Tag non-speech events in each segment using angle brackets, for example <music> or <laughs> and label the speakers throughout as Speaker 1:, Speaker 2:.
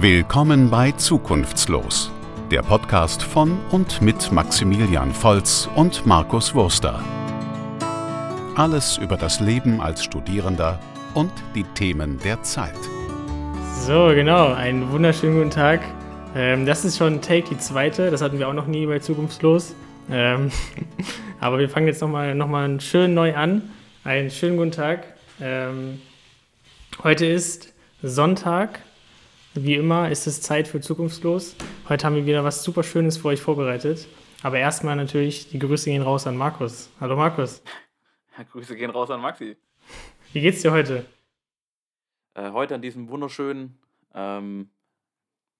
Speaker 1: Willkommen bei Zukunftslos, der Podcast von und mit Maximilian Volz und Markus Wurster. Alles über das Leben als Studierender und die Themen der Zeit.
Speaker 2: So, genau, einen wunderschönen guten Tag. Ähm, das ist schon Take die zweite, das hatten wir auch noch nie bei Zukunftslos. Ähm, <laughs> aber wir fangen jetzt nochmal noch mal schön neu an. Einen schönen guten Tag. Ähm, heute ist Sonntag, wie immer ist es Zeit für Zukunftslos. Heute haben wir wieder was super Schönes für euch vorbereitet. Aber erstmal natürlich, die Grüße gehen raus an Markus. Hallo Markus.
Speaker 3: Ja, Grüße gehen raus an Maxi.
Speaker 2: Wie geht's dir heute?
Speaker 3: Äh, heute an diesem wunderschönen ähm,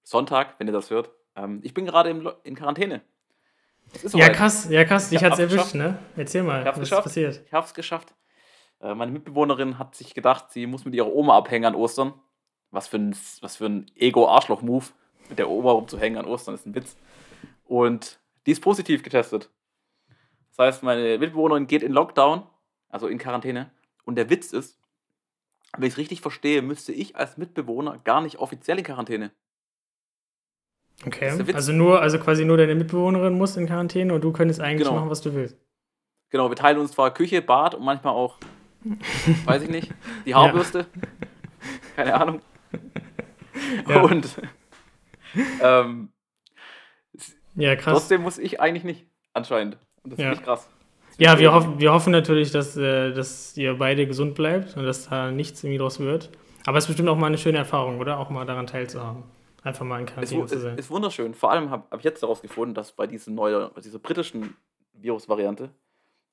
Speaker 3: Sonntag, wenn ihr das hört. Ähm, ich bin gerade in Quarantäne.
Speaker 2: Ja, krass, ja, krass. Dich hat's erwischt, ne? Erzähl mal,
Speaker 3: was geschafft. ist passiert? Ich hab's geschafft. Äh, meine Mitbewohnerin hat sich gedacht, sie muss mit ihrer Oma abhängen an Ostern. Was für ein, was für ein Ego-Arschloch-Move, mit der Oma rumzuhängen an Ostern, ist ein Witz. Und die ist positiv getestet. Das heißt, meine Mitbewohnerin geht in Lockdown, also in Quarantäne. Und der Witz ist, wenn ich es richtig verstehe, müsste ich als Mitbewohner gar nicht offiziell in Quarantäne.
Speaker 2: Okay, also nur, also quasi nur deine Mitbewohnerin muss in Quarantäne und du könntest eigentlich genau. machen, was du willst.
Speaker 3: Genau, wir teilen uns zwar Küche, Bad und manchmal auch, weiß ich nicht, die <laughs> Haarbürste. Ja. Keine Ahnung. Ja. <laughs> Und ähm, ja, krass. trotzdem muss ich eigentlich nicht, anscheinend. Und das ja. finde ich krass.
Speaker 2: Ja, wir, hoffen, wir hoffen natürlich, dass, äh, dass ihr beide gesund bleibt und dass da nichts irgendwie draus wird. Aber es ist bestimmt auch mal eine schöne Erfahrung, oder? Auch mal daran teilzuhaben. Einfach mal in Quarantäne
Speaker 3: es,
Speaker 2: zu sein.
Speaker 3: Ist wunderschön. Vor allem habe hab ich jetzt daraus gefunden, dass bei dieser neuen, bei dieser britischen Virusvariante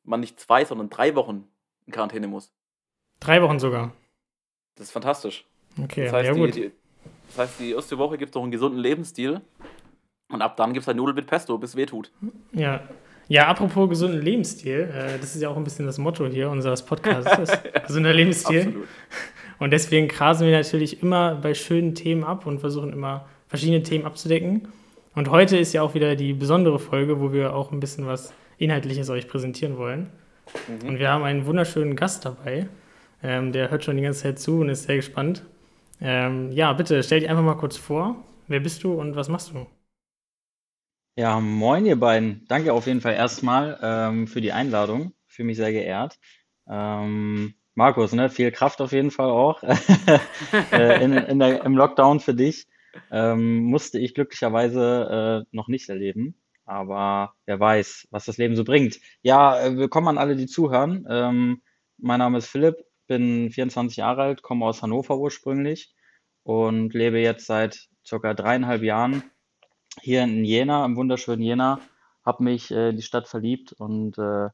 Speaker 3: man nicht zwei, sondern drei Wochen in Quarantäne muss.
Speaker 2: Drei Wochen sogar.
Speaker 3: Das ist fantastisch.
Speaker 2: Okay,
Speaker 3: das heißt,
Speaker 2: ja gut.
Speaker 3: Die, die, das heißt, die erste Woche gibt es noch einen gesunden Lebensstil und ab dann gibt es halt Nudeln mit Pesto, bis es weh tut.
Speaker 2: Ja. Ja, apropos gesunden Lebensstil, äh, das ist ja auch ein bisschen das Motto hier unseres Podcasts, <laughs> gesunder Lebensstil. Absolut. Und deswegen grasen wir natürlich immer bei schönen Themen ab und versuchen immer verschiedene Themen abzudecken. Und heute ist ja auch wieder die besondere Folge, wo wir auch ein bisschen was Inhaltliches euch präsentieren wollen. Mhm. Und wir haben einen wunderschönen Gast dabei. Ähm, der hört schon die ganze Zeit zu und ist sehr gespannt. Ähm, ja, bitte stell dich einfach mal kurz vor. Wer bist du und was machst du?
Speaker 4: Ja, moin ihr beiden. Danke auf jeden Fall erstmal ähm, für die Einladung. Fühle mich sehr geehrt. Ähm, Markus, ne, viel Kraft auf jeden Fall auch <laughs> äh, in, in der, im Lockdown für dich. Ähm, musste ich glücklicherweise äh, noch nicht erleben. Aber wer weiß, was das Leben so bringt. Ja, äh, willkommen an alle, die zuhören. Ähm, mein Name ist Philipp, bin 24 Jahre alt, komme aus Hannover ursprünglich und lebe jetzt seit circa dreieinhalb Jahren hier in Jena, im wunderschönen Jena. Habe mich äh, in die Stadt verliebt und äh,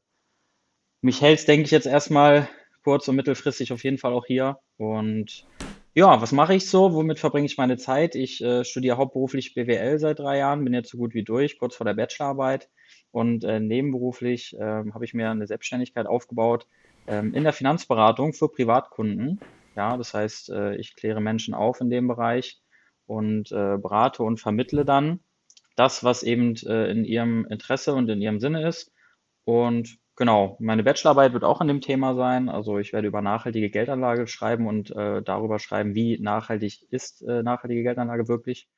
Speaker 4: mich hält denke ich, jetzt erstmal kurz- und mittelfristig auf jeden Fall auch hier. Und ja, was mache ich so? Womit verbringe ich meine Zeit? Ich äh, studiere hauptberuflich BWL seit drei Jahren, bin jetzt so gut wie durch, kurz vor der Bachelorarbeit. Und äh, nebenberuflich äh, habe ich mir eine Selbstständigkeit aufgebaut ähm, in der Finanzberatung für Privatkunden. Ja, das heißt, äh, ich kläre Menschen auf in dem Bereich und äh, berate und vermittle dann das, was eben äh, in ihrem Interesse und in ihrem Sinne ist. Und genau, meine Bachelorarbeit wird auch an dem Thema sein. Also ich werde über nachhaltige Geldanlage schreiben und äh, darüber schreiben, wie nachhaltig ist äh, nachhaltige Geldanlage wirklich.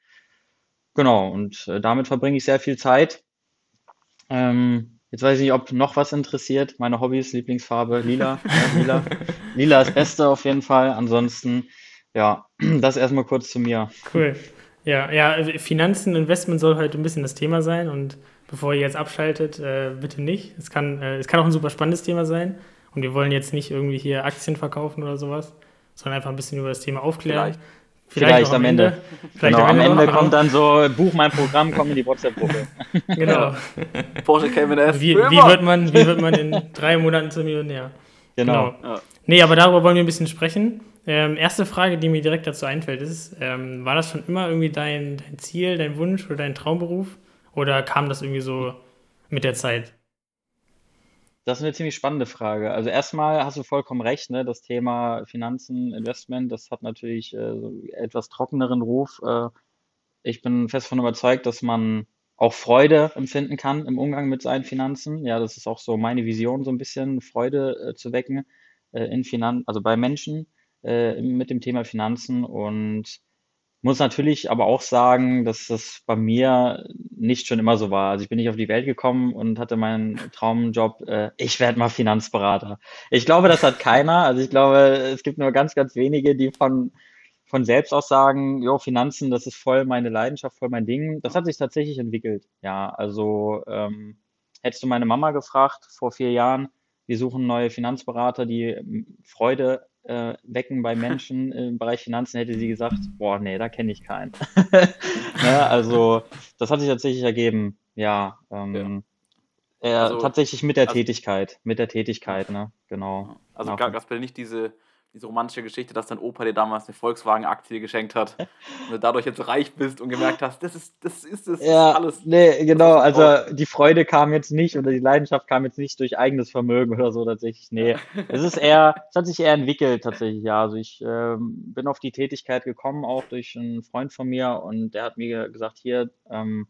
Speaker 4: Genau, und äh, damit verbringe ich sehr viel Zeit. Ähm, Jetzt weiß ich nicht, ob noch was interessiert. Meine Hobbys, Lieblingsfarbe, lila. <laughs> Ja, lila. lila ist Beste auf jeden Fall. Ansonsten, ja, <clears throat> das erstmal kurz zu mir.
Speaker 2: Cool. Ja, ja, Finanzen, Investment soll heute ein bisschen das Thema sein und bevor ihr jetzt abschaltet, äh, bitte nicht. Es kann, äh, es kann auch ein super spannendes Thema sein und wir wollen jetzt nicht irgendwie hier Aktien verkaufen oder sowas, sondern einfach ein bisschen über das Thema aufklären.
Speaker 4: Vielleicht. Vielleicht, Vielleicht am Ende. Ende. Vielleicht genau, am Ende, am Ende kommt dann so, buch mein Programm, komm in die WhatsApp-Gruppe. <laughs>
Speaker 2: Genau. <laughs>
Speaker 3: Porsche Cayman F.
Speaker 2: Wie, wie, wird man, wie wird man in drei Monaten zum Millionär?
Speaker 4: Genau. genau.
Speaker 2: Ja. Nee, aber darüber wollen wir ein bisschen sprechen. Ähm, erste Frage, die mir direkt dazu einfällt, ist, ähm, war das schon immer irgendwie dein, dein Ziel, dein Wunsch oder dein Traumberuf? Oder kam das irgendwie so mit der Zeit?
Speaker 4: Das ist eine ziemlich spannende Frage. Also erstmal hast du vollkommen recht, ne? Das Thema Finanzen, Investment, das hat natürlich äh, so etwas trockeneren Ruf. Äh, ich bin fest davon überzeugt, dass man auch Freude empfinden kann im Umgang mit seinen Finanzen. Ja, das ist auch so meine Vision, so ein bisschen Freude äh, zu wecken äh, in Finan also bei Menschen äh, mit dem Thema Finanzen. Und muss natürlich aber auch sagen, dass das bei mir nicht schon immer so war. Also ich bin nicht auf die Welt gekommen und hatte meinen Traumjob, äh, ich werde mal Finanzberater. Ich glaube, das hat keiner. Also ich glaube, es gibt nur ganz, ganz wenige, die von, von selbst aus sagen, jo, Finanzen, das ist voll meine Leidenschaft, voll mein Ding. Das hat sich tatsächlich entwickelt. Ja, also ähm, hättest du meine Mama gefragt vor vier Jahren, wir suchen neue Finanzberater, die ähm, Freude äh, wecken bei Menschen im Bereich Finanzen, hätte sie gesagt, boah, nee, da kenne ich keinen. <laughs> ne, also das hat sich tatsächlich ergeben, ja. Ähm, ja. Äh, also, tatsächlich mit der also, Tätigkeit, mit der Tätigkeit, ne, genau.
Speaker 3: Also gab es nicht diese diese romantische Geschichte, dass dein Opa dir damals eine Volkswagen-Aktie geschenkt hat <laughs> und du dadurch jetzt reich bist und gemerkt hast, das ist das ist das
Speaker 4: ja,
Speaker 3: alles.
Speaker 4: Nee, genau, also die Freude kam jetzt nicht oder die Leidenschaft kam jetzt nicht durch eigenes Vermögen oder so tatsächlich. Nee, <laughs> es ist eher, es hat sich eher entwickelt tatsächlich, ja. Also ich ähm, bin auf die Tätigkeit gekommen, auch durch einen Freund von mir und der hat mir gesagt, hier, ähm,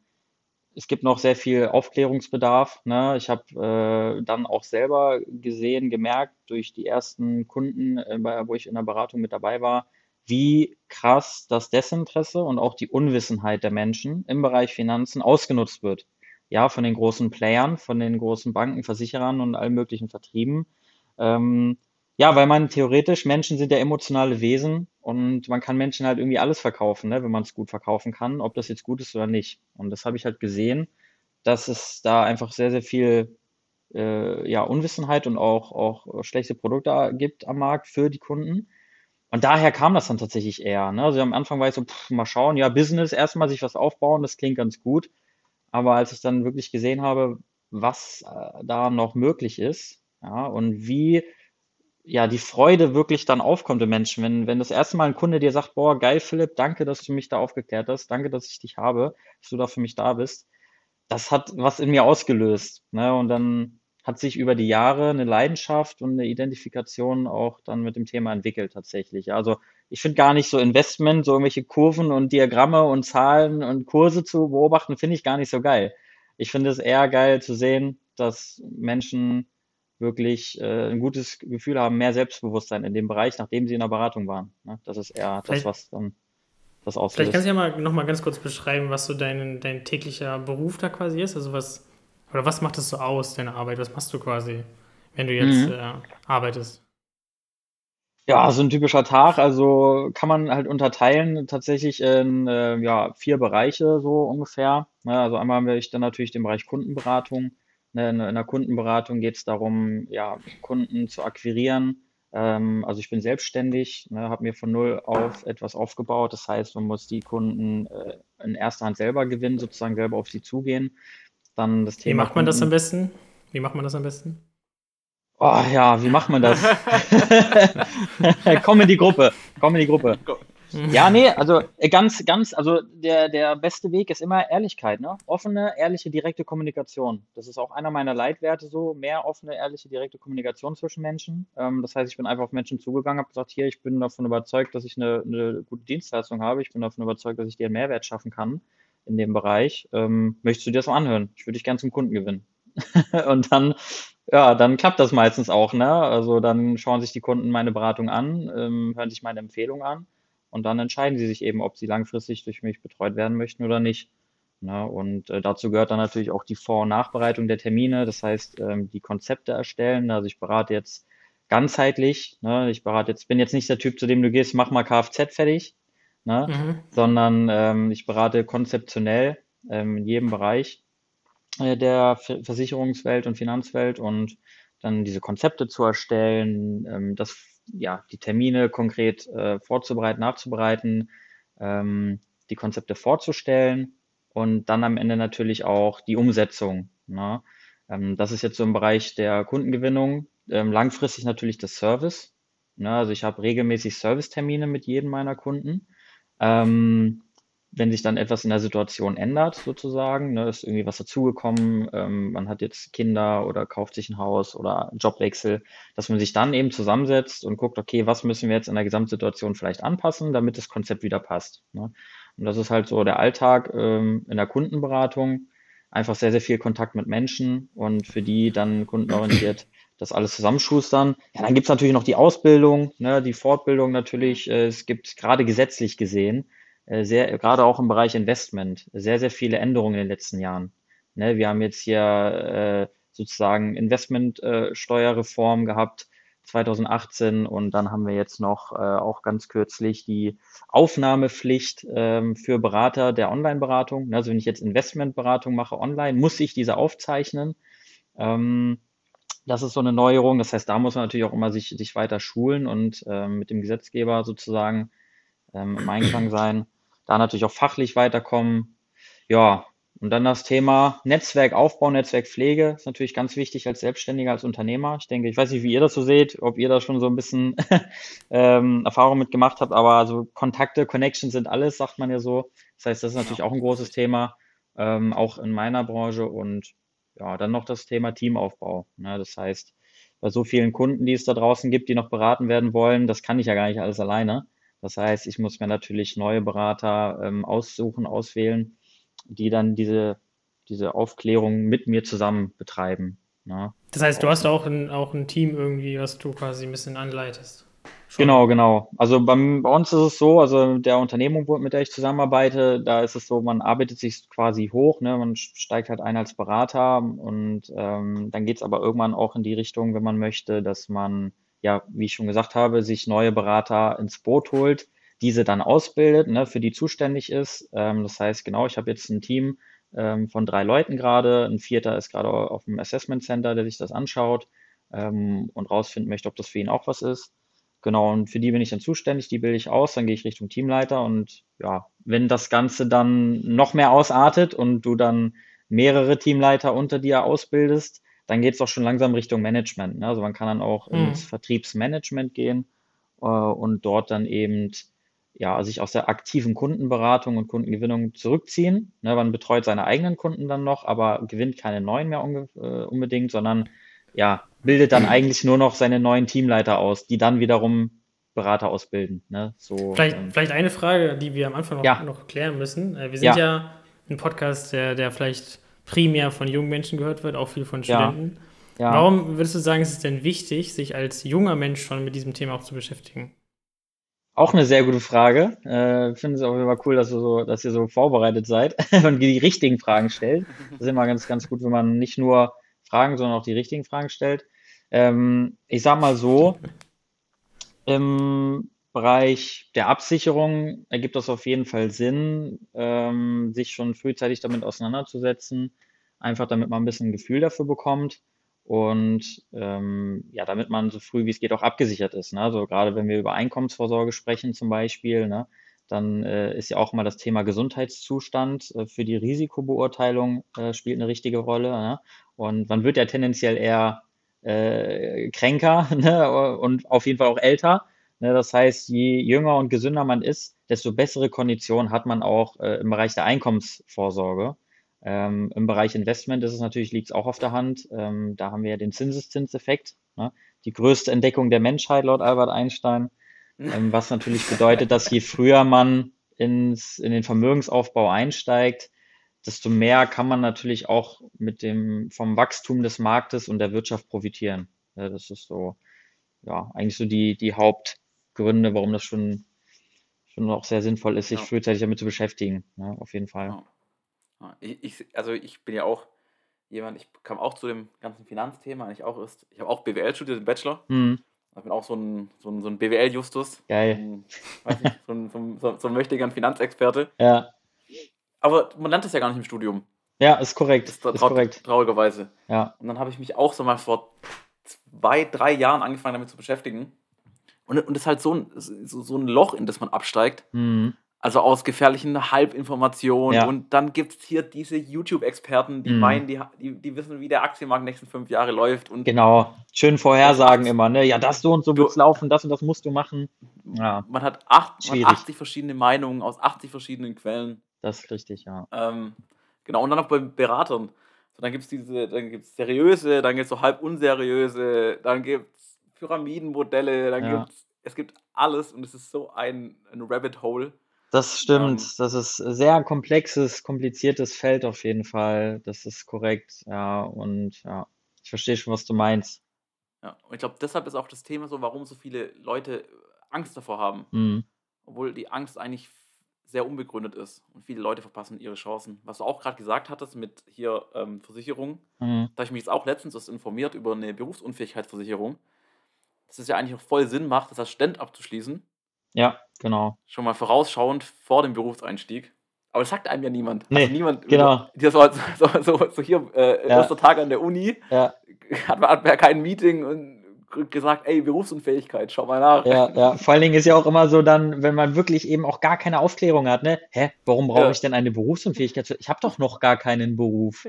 Speaker 4: es gibt noch sehr viel Aufklärungsbedarf. Ne? Ich habe äh, dann auch selber gesehen, gemerkt durch die ersten Kunden, äh, wo ich in der Beratung mit dabei war, wie krass das Desinteresse und auch die Unwissenheit der Menschen im Bereich Finanzen ausgenutzt wird. Ja, von den großen Playern, von den großen Banken, Versicherern und allen möglichen Vertrieben. Ähm, ja, weil man theoretisch, Menschen sind ja emotionale Wesen und man kann Menschen halt irgendwie alles verkaufen, ne, wenn man es gut verkaufen kann, ob das jetzt gut ist oder nicht. Und das habe ich halt gesehen, dass es da einfach sehr, sehr viel äh, ja, Unwissenheit und auch, auch schlechte Produkte gibt am Markt für die Kunden. Und daher kam das dann tatsächlich eher. Ne? Also am Anfang war ich so, pff, mal schauen, ja, Business, erstmal sich was aufbauen, das klingt ganz gut. Aber als ich dann wirklich gesehen habe, was äh, da noch möglich ist, ja, und wie ja, die Freude wirklich dann aufkommt im Menschen. Wenn, wenn das erste Mal ein Kunde dir sagt, boah, geil, Philipp, danke, dass du mich da aufgeklärt hast, danke, dass ich dich habe, dass du da für mich da bist, das hat was in mir ausgelöst. Ne? Und dann hat sich über die Jahre eine Leidenschaft und eine Identifikation auch dann mit dem Thema entwickelt tatsächlich. Also ich finde gar nicht so Investment, so irgendwelche Kurven und Diagramme und Zahlen und Kurse zu beobachten, finde ich gar nicht so geil. Ich finde es eher geil zu sehen, dass Menschen wirklich äh, ein gutes Gefühl haben, mehr Selbstbewusstsein in dem Bereich, nachdem sie in der Beratung waren. Ne? Das ist eher vielleicht, das, was dann das auslöst.
Speaker 2: Vielleicht kannst du ja mal noch mal ganz kurz beschreiben, was so dein, dein täglicher Beruf da quasi ist. Also was, oder was macht es so aus, deine Arbeit? Was machst du quasi, wenn du jetzt mhm. äh, arbeitest?
Speaker 4: Ja, so ein typischer Tag, also kann man halt unterteilen tatsächlich in äh, ja, vier Bereiche so ungefähr. Ne? Also einmal habe ich dann natürlich den Bereich Kundenberatung, in, in der Kundenberatung geht es darum, ja, Kunden zu akquirieren. Ähm, also ich bin selbstständig, ne, habe mir von null auf etwas aufgebaut. Das heißt, man muss die Kunden äh, in erster Hand selber gewinnen, sozusagen selber auf sie zugehen.
Speaker 2: Dann das Thema. Wie macht man Kunden. das am besten? Wie macht man das am besten?
Speaker 4: Oh ja, wie macht man das? <laughs> <laughs> komm in die Gruppe, komm in die Gruppe. <laughs> Ja, nee, also äh, ganz, ganz, also der, der beste Weg ist immer Ehrlichkeit, ne? Offene, ehrliche, direkte Kommunikation. Das ist auch einer meiner Leitwerte so, mehr offene, ehrliche, direkte Kommunikation zwischen Menschen. Ähm, das heißt, ich bin einfach auf Menschen zugegangen, habe gesagt, hier, ich bin davon überzeugt, dass ich eine, eine gute Dienstleistung habe. Ich bin davon überzeugt, dass ich dir einen Mehrwert schaffen kann in dem Bereich. Ähm, möchtest du dir das mal anhören? Ich würde dich gern zum Kunden gewinnen. <laughs> und dann, ja, dann klappt das meistens auch, ne? Also dann schauen sich die Kunden meine Beratung an, ähm, hören sich meine Empfehlung an und dann entscheiden sie sich eben, ob sie langfristig durch mich betreut werden möchten oder nicht. Ne? Und äh, dazu gehört dann natürlich auch die Vor- und Nachbereitung der Termine, das heißt, ähm, die Konzepte erstellen. Also ich berate jetzt ganzheitlich, ne? ich berate jetzt, bin jetzt nicht der Typ, zu dem du gehst, mach mal Kfz fertig, ne? Mhm. sondern ähm, ich berate konzeptionell ähm, in jedem Bereich äh, der Versicherungswelt und Finanzwelt und dann diese Konzepte zu erstellen, ähm, das ja, die Termine konkret äh, vorzubereiten, nachzubereiten, ähm, die Konzepte vorzustellen und dann am Ende natürlich auch die Umsetzung. Ne? Ähm, das ist jetzt so im Bereich der Kundengewinnung. Ähm, langfristig natürlich das Service. Ne? Also ich habe regelmäßig Servicetermine mit jedem meiner Kunden. Ähm, wenn sich dann etwas in der Situation ändert, sozusagen, ne, ist irgendwie was dazugekommen, ähm, man hat jetzt Kinder oder kauft sich ein Haus oder einen Jobwechsel, dass man sich dann eben zusammensetzt und guckt, okay, was müssen wir jetzt in der Gesamtsituation vielleicht anpassen, damit das Konzept wieder passt. Ne? Und das ist halt so der Alltag ähm, in der Kundenberatung, einfach sehr, sehr viel Kontakt mit Menschen und für die dann kundenorientiert <clears throat> das alles zusammenschustern. Ja, dann gibt's natürlich noch die Ausbildung, ne, die Fortbildung natürlich. Äh, es gibt gerade gesetzlich gesehen, sehr, gerade auch im Bereich Investment, sehr, sehr viele Änderungen in den letzten Jahren. Ne, wir haben jetzt hier äh, sozusagen Investmentsteuerreform gehabt 2018 und dann haben wir jetzt noch äh, auch ganz kürzlich die Aufnahmepflicht ähm, für Berater der Online-Beratung. Also wenn ich jetzt Investmentberatung mache online, muss ich diese aufzeichnen. Ähm, das ist so eine Neuerung. Das heißt, da muss man natürlich auch immer sich, sich weiter schulen und ähm, mit dem Gesetzgeber sozusagen ähm, im Einklang sein. Da natürlich auch fachlich weiterkommen. Ja, und dann das Thema Netzwerkaufbau, Netzwerkpflege ist natürlich ganz wichtig als Selbstständiger, als Unternehmer. Ich denke, ich weiß nicht, wie ihr das so seht, ob ihr da schon so ein bisschen <laughs> ähm, Erfahrung mit gemacht habt, aber also Kontakte, Connections sind alles, sagt man ja so. Das heißt, das ist natürlich auch ein großes Thema, ähm, auch in meiner Branche. Und ja, dann noch das Thema Teamaufbau. Ne? Das heißt, bei so vielen Kunden, die es da draußen gibt, die noch beraten werden wollen, das kann ich ja gar nicht alles alleine. Das heißt, ich muss mir natürlich neue Berater ähm, aussuchen, auswählen die dann diese, diese Aufklärung mit mir zusammen betreiben.
Speaker 2: Ne? Das heißt, du hast auch ein, auch ein Team irgendwie, was du quasi ein bisschen anleitest.
Speaker 4: Schon. Genau, genau. Also beim, bei uns ist es so, also der Unternehmung, mit der ich zusammenarbeite, da ist es so, man arbeitet sich quasi hoch, ne? man steigt halt ein als Berater und ähm, dann geht es aber irgendwann auch in die Richtung, wenn man möchte, dass man, ja, wie ich schon gesagt habe, sich neue Berater ins Boot holt, diese dann ausbildet, ne, für die zuständig ist. Ähm, das heißt, genau, ich habe jetzt ein Team ähm, von drei Leuten gerade. Ein vierter ist gerade auf dem Assessment Center, der sich das anschaut ähm, und rausfinden möchte, ob das für ihn auch was ist. Genau, und für die bin ich dann zuständig, die bilde ich aus, dann gehe ich Richtung Teamleiter und ja, wenn das Ganze dann noch mehr ausartet und du dann mehrere Teamleiter unter dir ausbildest, dann geht es auch schon langsam Richtung Management. Ne? Also man kann dann auch mhm. ins Vertriebsmanagement gehen äh, und dort dann eben ja, sich aus der aktiven Kundenberatung und Kundengewinnung zurückziehen. Ne, man betreut seine eigenen Kunden dann noch, aber gewinnt keine neuen mehr unge äh, unbedingt, sondern ja, bildet dann eigentlich nur noch seine neuen Teamleiter aus, die dann wiederum Berater ausbilden. Ne?
Speaker 2: So, vielleicht, ähm, vielleicht eine Frage, die wir am Anfang noch, ja. noch klären müssen. Äh, wir sind ja. ja ein Podcast, der, der vielleicht primär von jungen Menschen gehört wird, auch viel von Studenten. Ja. Ja. Warum würdest du sagen, ist es denn wichtig, sich als junger Mensch schon mit diesem Thema auch zu beschäftigen?
Speaker 4: Auch eine sehr gute Frage. Äh, finde es auch immer cool, dass, so, dass ihr so vorbereitet seid <laughs> und die richtigen Fragen stellt. Das ist immer ganz, ganz gut, wenn man nicht nur Fragen, sondern auch die richtigen Fragen stellt. Ähm, ich sag mal so, im Bereich der Absicherung ergibt das auf jeden Fall Sinn, ähm, sich schon frühzeitig damit auseinanderzusetzen, einfach damit man ein bisschen ein Gefühl dafür bekommt und ähm, ja, damit man so früh wie es geht auch abgesichert ist. Ne? Also gerade wenn wir über Einkommensvorsorge sprechen zum Beispiel, ne, dann äh, ist ja auch mal das Thema Gesundheitszustand äh, für die Risikobeurteilung äh, spielt eine richtige Rolle. Ne? Und man wird ja tendenziell eher äh, kränker <laughs> ne? und auf jeden Fall auch älter. Ne? Das heißt, je jünger und gesünder man ist, desto bessere Konditionen hat man auch äh, im Bereich der Einkommensvorsorge. Ähm, Im Bereich Investment ist es natürlich, liegt es auch auf der Hand. Ähm, da haben wir ja den Zinseszinseffekt, ne? die größte Entdeckung der Menschheit laut Albert Einstein, ähm, was natürlich bedeutet, dass je früher man ins, in den Vermögensaufbau einsteigt, desto mehr kann man natürlich auch mit dem, vom Wachstum des Marktes und der Wirtschaft profitieren. Ja, das ist so, ja, eigentlich so die, die Hauptgründe, warum das schon, schon auch sehr sinnvoll ist, sich ja. frühzeitig damit zu beschäftigen. Ja, auf jeden Fall. Ja.
Speaker 3: Ich, ich, also ich bin ja auch jemand, ich kam auch zu dem ganzen Finanzthema, eigentlich auch ist, ich habe auch BWL studiert, im Bachelor. Mhm. Ich bin auch so ein, so ein, so ein BWL-Justus. Geil. Weiß nicht, so ein, so ein, so, so ein mächtiger Finanzexperte. Ja. Aber man lernt das ja gar nicht im Studium.
Speaker 4: Ja, ist korrekt.
Speaker 3: ist, ist korrekt. Traurigerweise. Ja. Und dann habe ich mich auch so mal vor zwei, drei Jahren angefangen damit zu beschäftigen. Und, und das ist halt so ein, so, so ein Loch, in das man absteigt. Mhm. Also aus gefährlichen Halbinformationen. Ja. Und dann gibt es hier diese YouTube-Experten, die mhm. meinen, die, die, die, wissen, wie der Aktienmarkt nächsten fünf Jahre läuft. Und
Speaker 4: genau, schön Vorhersagen immer, ne? Ja, das so und so wird laufen, das und das musst du machen. Ja.
Speaker 3: Man, hat acht, man hat 80 verschiedene Meinungen aus 80 verschiedenen Quellen.
Speaker 4: Das ist richtig, ja.
Speaker 3: Ähm, genau, und dann auch bei Beratern. So, dann gibt es diese, dann gibt es seriöse, dann gibt es so halb unseriöse, dann gibt es Pyramidenmodelle, dann ja. gibt es, gibt alles und es ist so ein, ein Rabbit Hole.
Speaker 4: Das stimmt. Ähm, das ist ein sehr komplexes, kompliziertes Feld auf jeden Fall. Das ist korrekt. Ja, und ja, ich verstehe schon, was du meinst.
Speaker 3: Ja, und ich glaube, deshalb ist auch das Thema so, warum so viele Leute Angst davor haben. Mhm. Obwohl die Angst eigentlich sehr unbegründet ist und viele Leute verpassen ihre Chancen. Was du auch gerade gesagt hattest mit hier ähm, Versicherung,
Speaker 4: Mhm.
Speaker 3: da habe ich mich jetzt auch letztens informiert über eine Berufsunfähigkeitsversicherung. Dass es ja eigentlich auch voll Sinn macht, das als Student abzuschließen.
Speaker 4: Ja, genau.
Speaker 3: Schon mal vorausschauend vor dem Berufseinstieg. Aber das sagt einem ja niemand.
Speaker 4: Nee,
Speaker 3: also niemand,
Speaker 4: genau.
Speaker 3: Hier so, <laughs> so, so, so hier, äh,
Speaker 4: Ja.
Speaker 3: erster Tag an der Uni,
Speaker 4: Ja,
Speaker 3: hat man, hat man ja kein Meeting und gesagt, ey, Berufsunfähigkeit, schau mal nach.
Speaker 4: ja, ja. Vor allen Dingen ist ja auch immer so dann, wenn man wirklich eben auch gar keine Aufklärung hat, ne? Hä, warum brauche
Speaker 3: Ja.
Speaker 4: ich denn eine Berufsunfähigkeit? Ich habe doch noch gar keinen Beruf.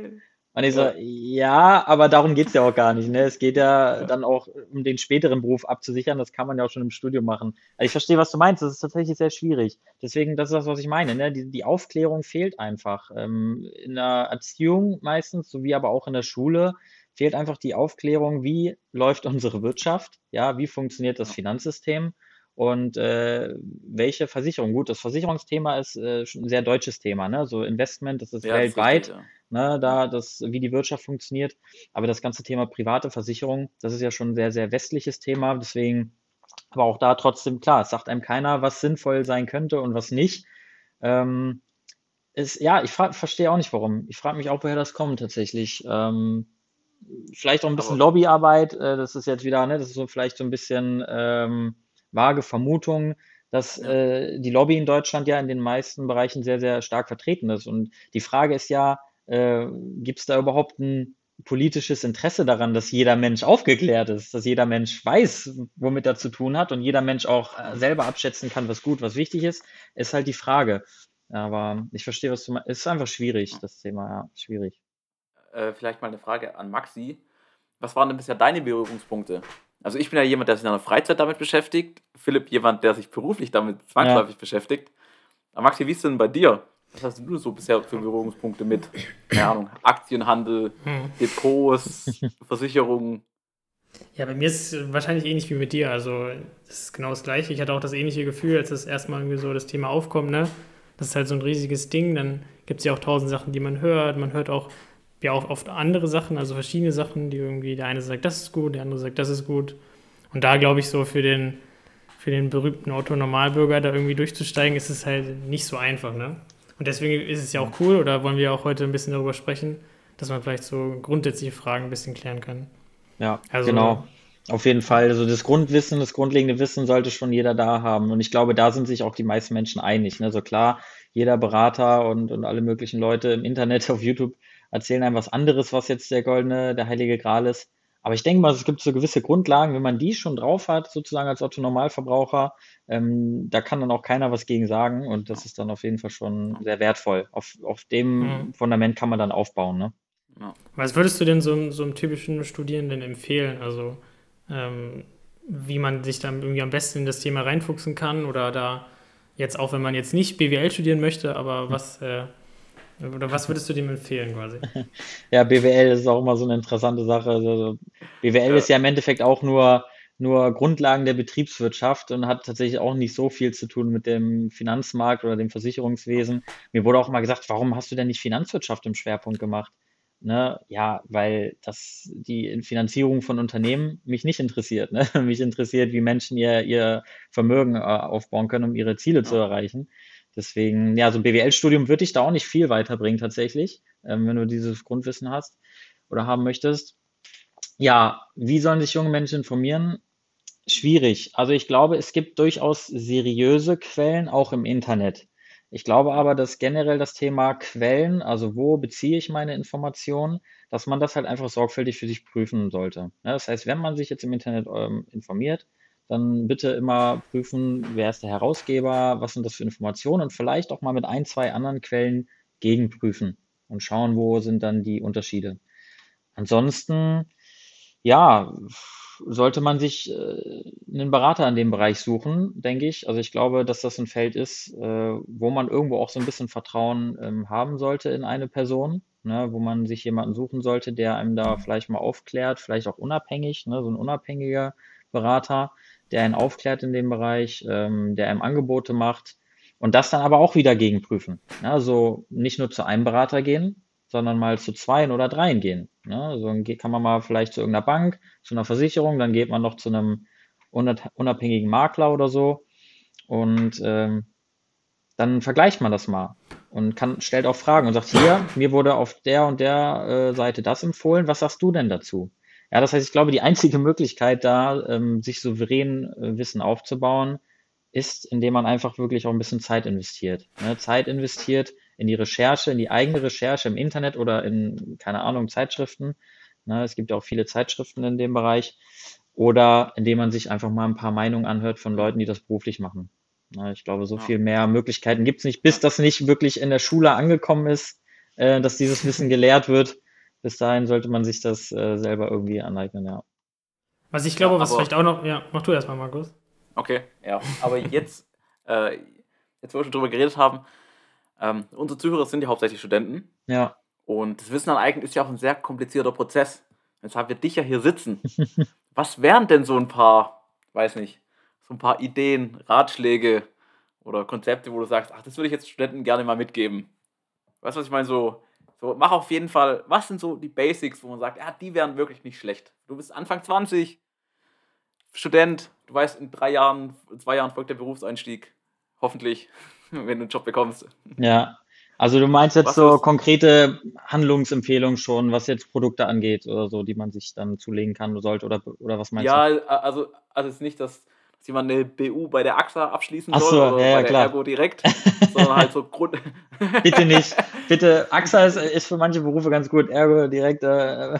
Speaker 4: Und ich so,
Speaker 3: Ja.
Speaker 4: ja, aber darum geht's ja auch gar nicht. Ne? Es geht ja, dann auch um den späteren Beruf abzusichern. Das kann man ja auch schon im Studium machen. Also ich verstehe, was du meinst. Das ist tatsächlich sehr schwierig. Deswegen, das ist das, was ich meine. Ne? Die, die Aufklärung fehlt einfach. Ähm, in der Erziehung meistens, sowie aber auch in der Schule, fehlt einfach die Aufklärung, wie läuft unsere Wirtschaft, ja, wie funktioniert das
Speaker 3: Ja.
Speaker 4: Finanzsystem und äh, welche Versicherung. Gut, das Versicherungsthema ist äh, schon ein sehr deutsches Thema, ne? So Investment, das ist
Speaker 3: Ja, das ist
Speaker 4: weltweit
Speaker 3: richtig, ja.
Speaker 4: Ne, da das, wie die Wirtschaft funktioniert. Aber das ganze Thema private Versicherung, das ist ja schon ein sehr, sehr westliches Thema. Deswegen, aber auch da trotzdem klar, es sagt einem keiner, was sinnvoll sein könnte und was nicht. Ähm, ist, ja, ich verstehe auch nicht warum. Ich frage mich auch, woher das kommt tatsächlich. Ähm, vielleicht auch ein bisschen
Speaker 3: Aber-
Speaker 4: Lobbyarbeit. Äh, das ist jetzt wieder, ne, das ist so vielleicht so ein bisschen ähm, vage Vermutung, dass
Speaker 3: Ja.
Speaker 4: äh, die Lobby in Deutschland ja in den meisten Bereichen sehr, sehr stark vertreten ist. Und die Frage ist ja, äh, gibt es da überhaupt ein politisches Interesse daran, dass jeder Mensch aufgeklärt ist, dass jeder Mensch weiß, womit er zu tun hat und jeder Mensch auch äh, selber abschätzen kann, was gut, was wichtig ist, ist halt die Frage. Aber ich verstehe, was du meinst. Es ist einfach schwierig, das Thema, ja, schwierig.
Speaker 3: Äh, vielleicht mal eine Frage an Maxi. Was waren denn bisher deine Berührungspunkte? Also ich bin ja jemand, der sich in seiner Freizeit damit beschäftigt. Philipp jemand, der sich beruflich damit zwangsläufig beschäftigt. Aber Maxi, wie ist denn bei dir? Was hast du so bisher für Berührungspunkte mit, keine Ahnung, Aktienhandel,
Speaker 2: Hm.
Speaker 3: Depots, <laughs> Versicherungen?
Speaker 2: Ja, bei mir ist es wahrscheinlich ähnlich wie mit dir. Also, das ist genau das Gleiche. Ich hatte auch das ähnliche Gefühl, als das erstmal irgendwie so das Thema aufkommt, ne? Das ist halt so ein riesiges Ding. Dann gibt es ja auch tausend Sachen, die man hört. Man hört auch ja auch oft andere Sachen, also verschiedene Sachen, die irgendwie, der eine sagt, das ist gut, der andere sagt, das ist gut. Und da glaube ich so für den, für den berühmten Otto-Normalbürger da irgendwie durchzusteigen, ist es halt nicht so einfach, ne? Und deswegen ist es ja auch cool, oder wollen wir auch heute ein bisschen darüber sprechen, dass man vielleicht so grundsätzliche Fragen ein bisschen klären kann.
Speaker 4: Ja,
Speaker 2: Also-
Speaker 4: genau. Auf jeden Fall. Also das Grundwissen, das grundlegende Wissen sollte schon jeder da haben. Und ich glaube, da sind sich auch die meisten Menschen einig. Ne? So klar, jeder Berater und, und alle möglichen Leute im Internet, <laughs> auf YouTube erzählen einem was anderes, was jetzt der goldene, der heilige Gral ist. Aber ich denke mal, es gibt so gewisse Grundlagen, wenn man die schon drauf hat, sozusagen als Otto-Normalverbraucher, ähm, da kann dann auch keiner was gegen sagen. Und das ist dann auf jeden Fall schon sehr wertvoll. Auf, auf dem
Speaker 2: Mhm.
Speaker 4: Fundament kann man dann aufbauen. Ne?
Speaker 3: Ja.
Speaker 2: Was würdest du denn so, einem- so einem typischen Studierenden empfehlen? Also, ähm, wie man sich dann irgendwie am besten in das Thema reinfuchsen kann oder da jetzt auch, wenn man jetzt nicht BWL studieren möchte, aber was, äh, oder was würdest du dem empfehlen quasi? <laughs>
Speaker 4: Ja, BWL ist auch immer so eine interessante Sache. Also, BWL
Speaker 3: Ja.
Speaker 4: ist ja im Endeffekt auch nur, nur Grundlagen der Betriebswirtschaft und hat tatsächlich auch nicht so viel zu tun mit dem Finanzmarkt oder dem Versicherungswesen. Mir wurde auch mal gesagt, warum hast du denn nicht Finanzwirtschaft im Schwerpunkt gemacht? Ne? Ja, weil das die Finanzierung von Unternehmen mich nicht interessiert. Ne? <laughs> Mich interessiert, wie Menschen ihr, ihr Vermögen äh, aufbauen können, um ihre Ziele zu erreichen. Deswegen, ja, so ein BWL-Studium wird dich da auch nicht viel weiterbringen tatsächlich, ähm, wenn du dieses Grundwissen hast oder haben möchtest. Ja, wie sollen sich junge Menschen informieren? Schwierig. Also ich glaube, es gibt durchaus seriöse Quellen auch im Internet. Ich glaube aber, dass generell das Thema Quellen, also wo beziehe ich meine Informationen, dass man das halt einfach sorgfältig für sich prüfen sollte. Ja, das heißt, wenn man sich jetzt im Internet ähm, informiert, dann bitte immer prüfen, wer ist der Herausgeber, was sind das für Informationen und vielleicht auch mal mit ein, zwei anderen Quellen gegenprüfen und schauen, wo sind dann die Unterschiede. Ansonsten, ja, sollte man sich äh, einen Berater in dem Bereich suchen, denke ich. Also ich glaube, dass das ein Feld ist, äh, wo man irgendwo auch so ein bisschen Vertrauen ähm, haben sollte in eine Person, ne, wo man sich jemanden suchen sollte, der einem da vielleicht mal aufklärt, vielleicht auch unabhängig, ne, so ein unabhängiger Berater, der einen aufklärt in dem Bereich, ähm, der einem Angebote macht und das dann aber auch wieder gegenprüfen. Ne, also nicht nur zu einem Berater gehen, sondern mal zu zweien oder dreien gehen. Ne? So dann kann man mal vielleicht zu irgendeiner Bank, zu einer Versicherung, dann geht man noch zu einem unabhängigen Makler oder so. Und ähm, dann vergleicht man das mal und kann, stellt auch Fragen und sagt, hier, mir wurde auf der und der äh, Seite das empfohlen, was sagst du denn dazu? Ja, das heißt, ich glaube, die einzige Möglichkeit da, ähm, sich souverän äh, Wissen aufzubauen, ist, indem man einfach wirklich auch ein bisschen Zeit investiert. Ne? Zeit investiert in die Recherche, in die eigene Recherche im Internet oder in, keine Ahnung, Zeitschriften. Ne? Es gibt ja auch viele Zeitschriften in dem Bereich. Oder indem man sich einfach mal ein paar Meinungen anhört von Leuten, die das beruflich machen. Ne? Ich glaube, so viel mehr Möglichkeiten gibt es nicht, bis das nicht wirklich in der Schule angekommen ist, äh, dass dieses Wissen gelehrt wird. Bis dahin sollte man sich das äh, selber irgendwie aneignen, ja.
Speaker 2: Was ich glaube, ja, was vielleicht auch noch, ja, mach du erstmal, Markus.
Speaker 3: Okay, ja. Aber jetzt, <laughs> äh, jetzt wo wir schon drüber geredet haben, ähm, unsere Zuhörer sind ja hauptsächlich Studenten.
Speaker 4: Ja.
Speaker 3: Und das Wissen aneignen ist ja auch ein sehr komplizierter Prozess. Jetzt haben wir dich ja hier sitzen. <laughs> was wären denn so ein paar, weiß nicht, so ein paar Ideen, Ratschläge oder Konzepte, wo du sagst, ach, das würde ich jetzt Studenten gerne mal mitgeben? Weißt du, was ich meine? So, so, mach auf jeden Fall, was sind so die Basics, wo man sagt, ja, die wären wirklich nicht schlecht. Du bist Anfang 20, Student, du weißt, in drei Jahren, zwei Jahren folgt der Berufseinstieg. Hoffentlich, <laughs> wenn du einen Job bekommst.
Speaker 4: Ja, also du meinst jetzt was so konkrete Handlungsempfehlungen schon, was jetzt Produkte angeht oder so, die man sich dann zulegen kann sollte oder, oder was meinst
Speaker 3: ja,
Speaker 4: du?
Speaker 3: Ja, also, also es ist nicht, dass, dass jemand eine BU bei der AXA abschließen
Speaker 4: Ach
Speaker 3: soll
Speaker 4: so,
Speaker 3: oder
Speaker 4: ja,
Speaker 3: bei der
Speaker 4: klar.
Speaker 3: Ergo direkt, <laughs> sondern halt so Grund...
Speaker 4: Bitte nicht. <laughs> Bitte, AXA ist, ist für manche Berufe ganz gut, Ergo direkt äh,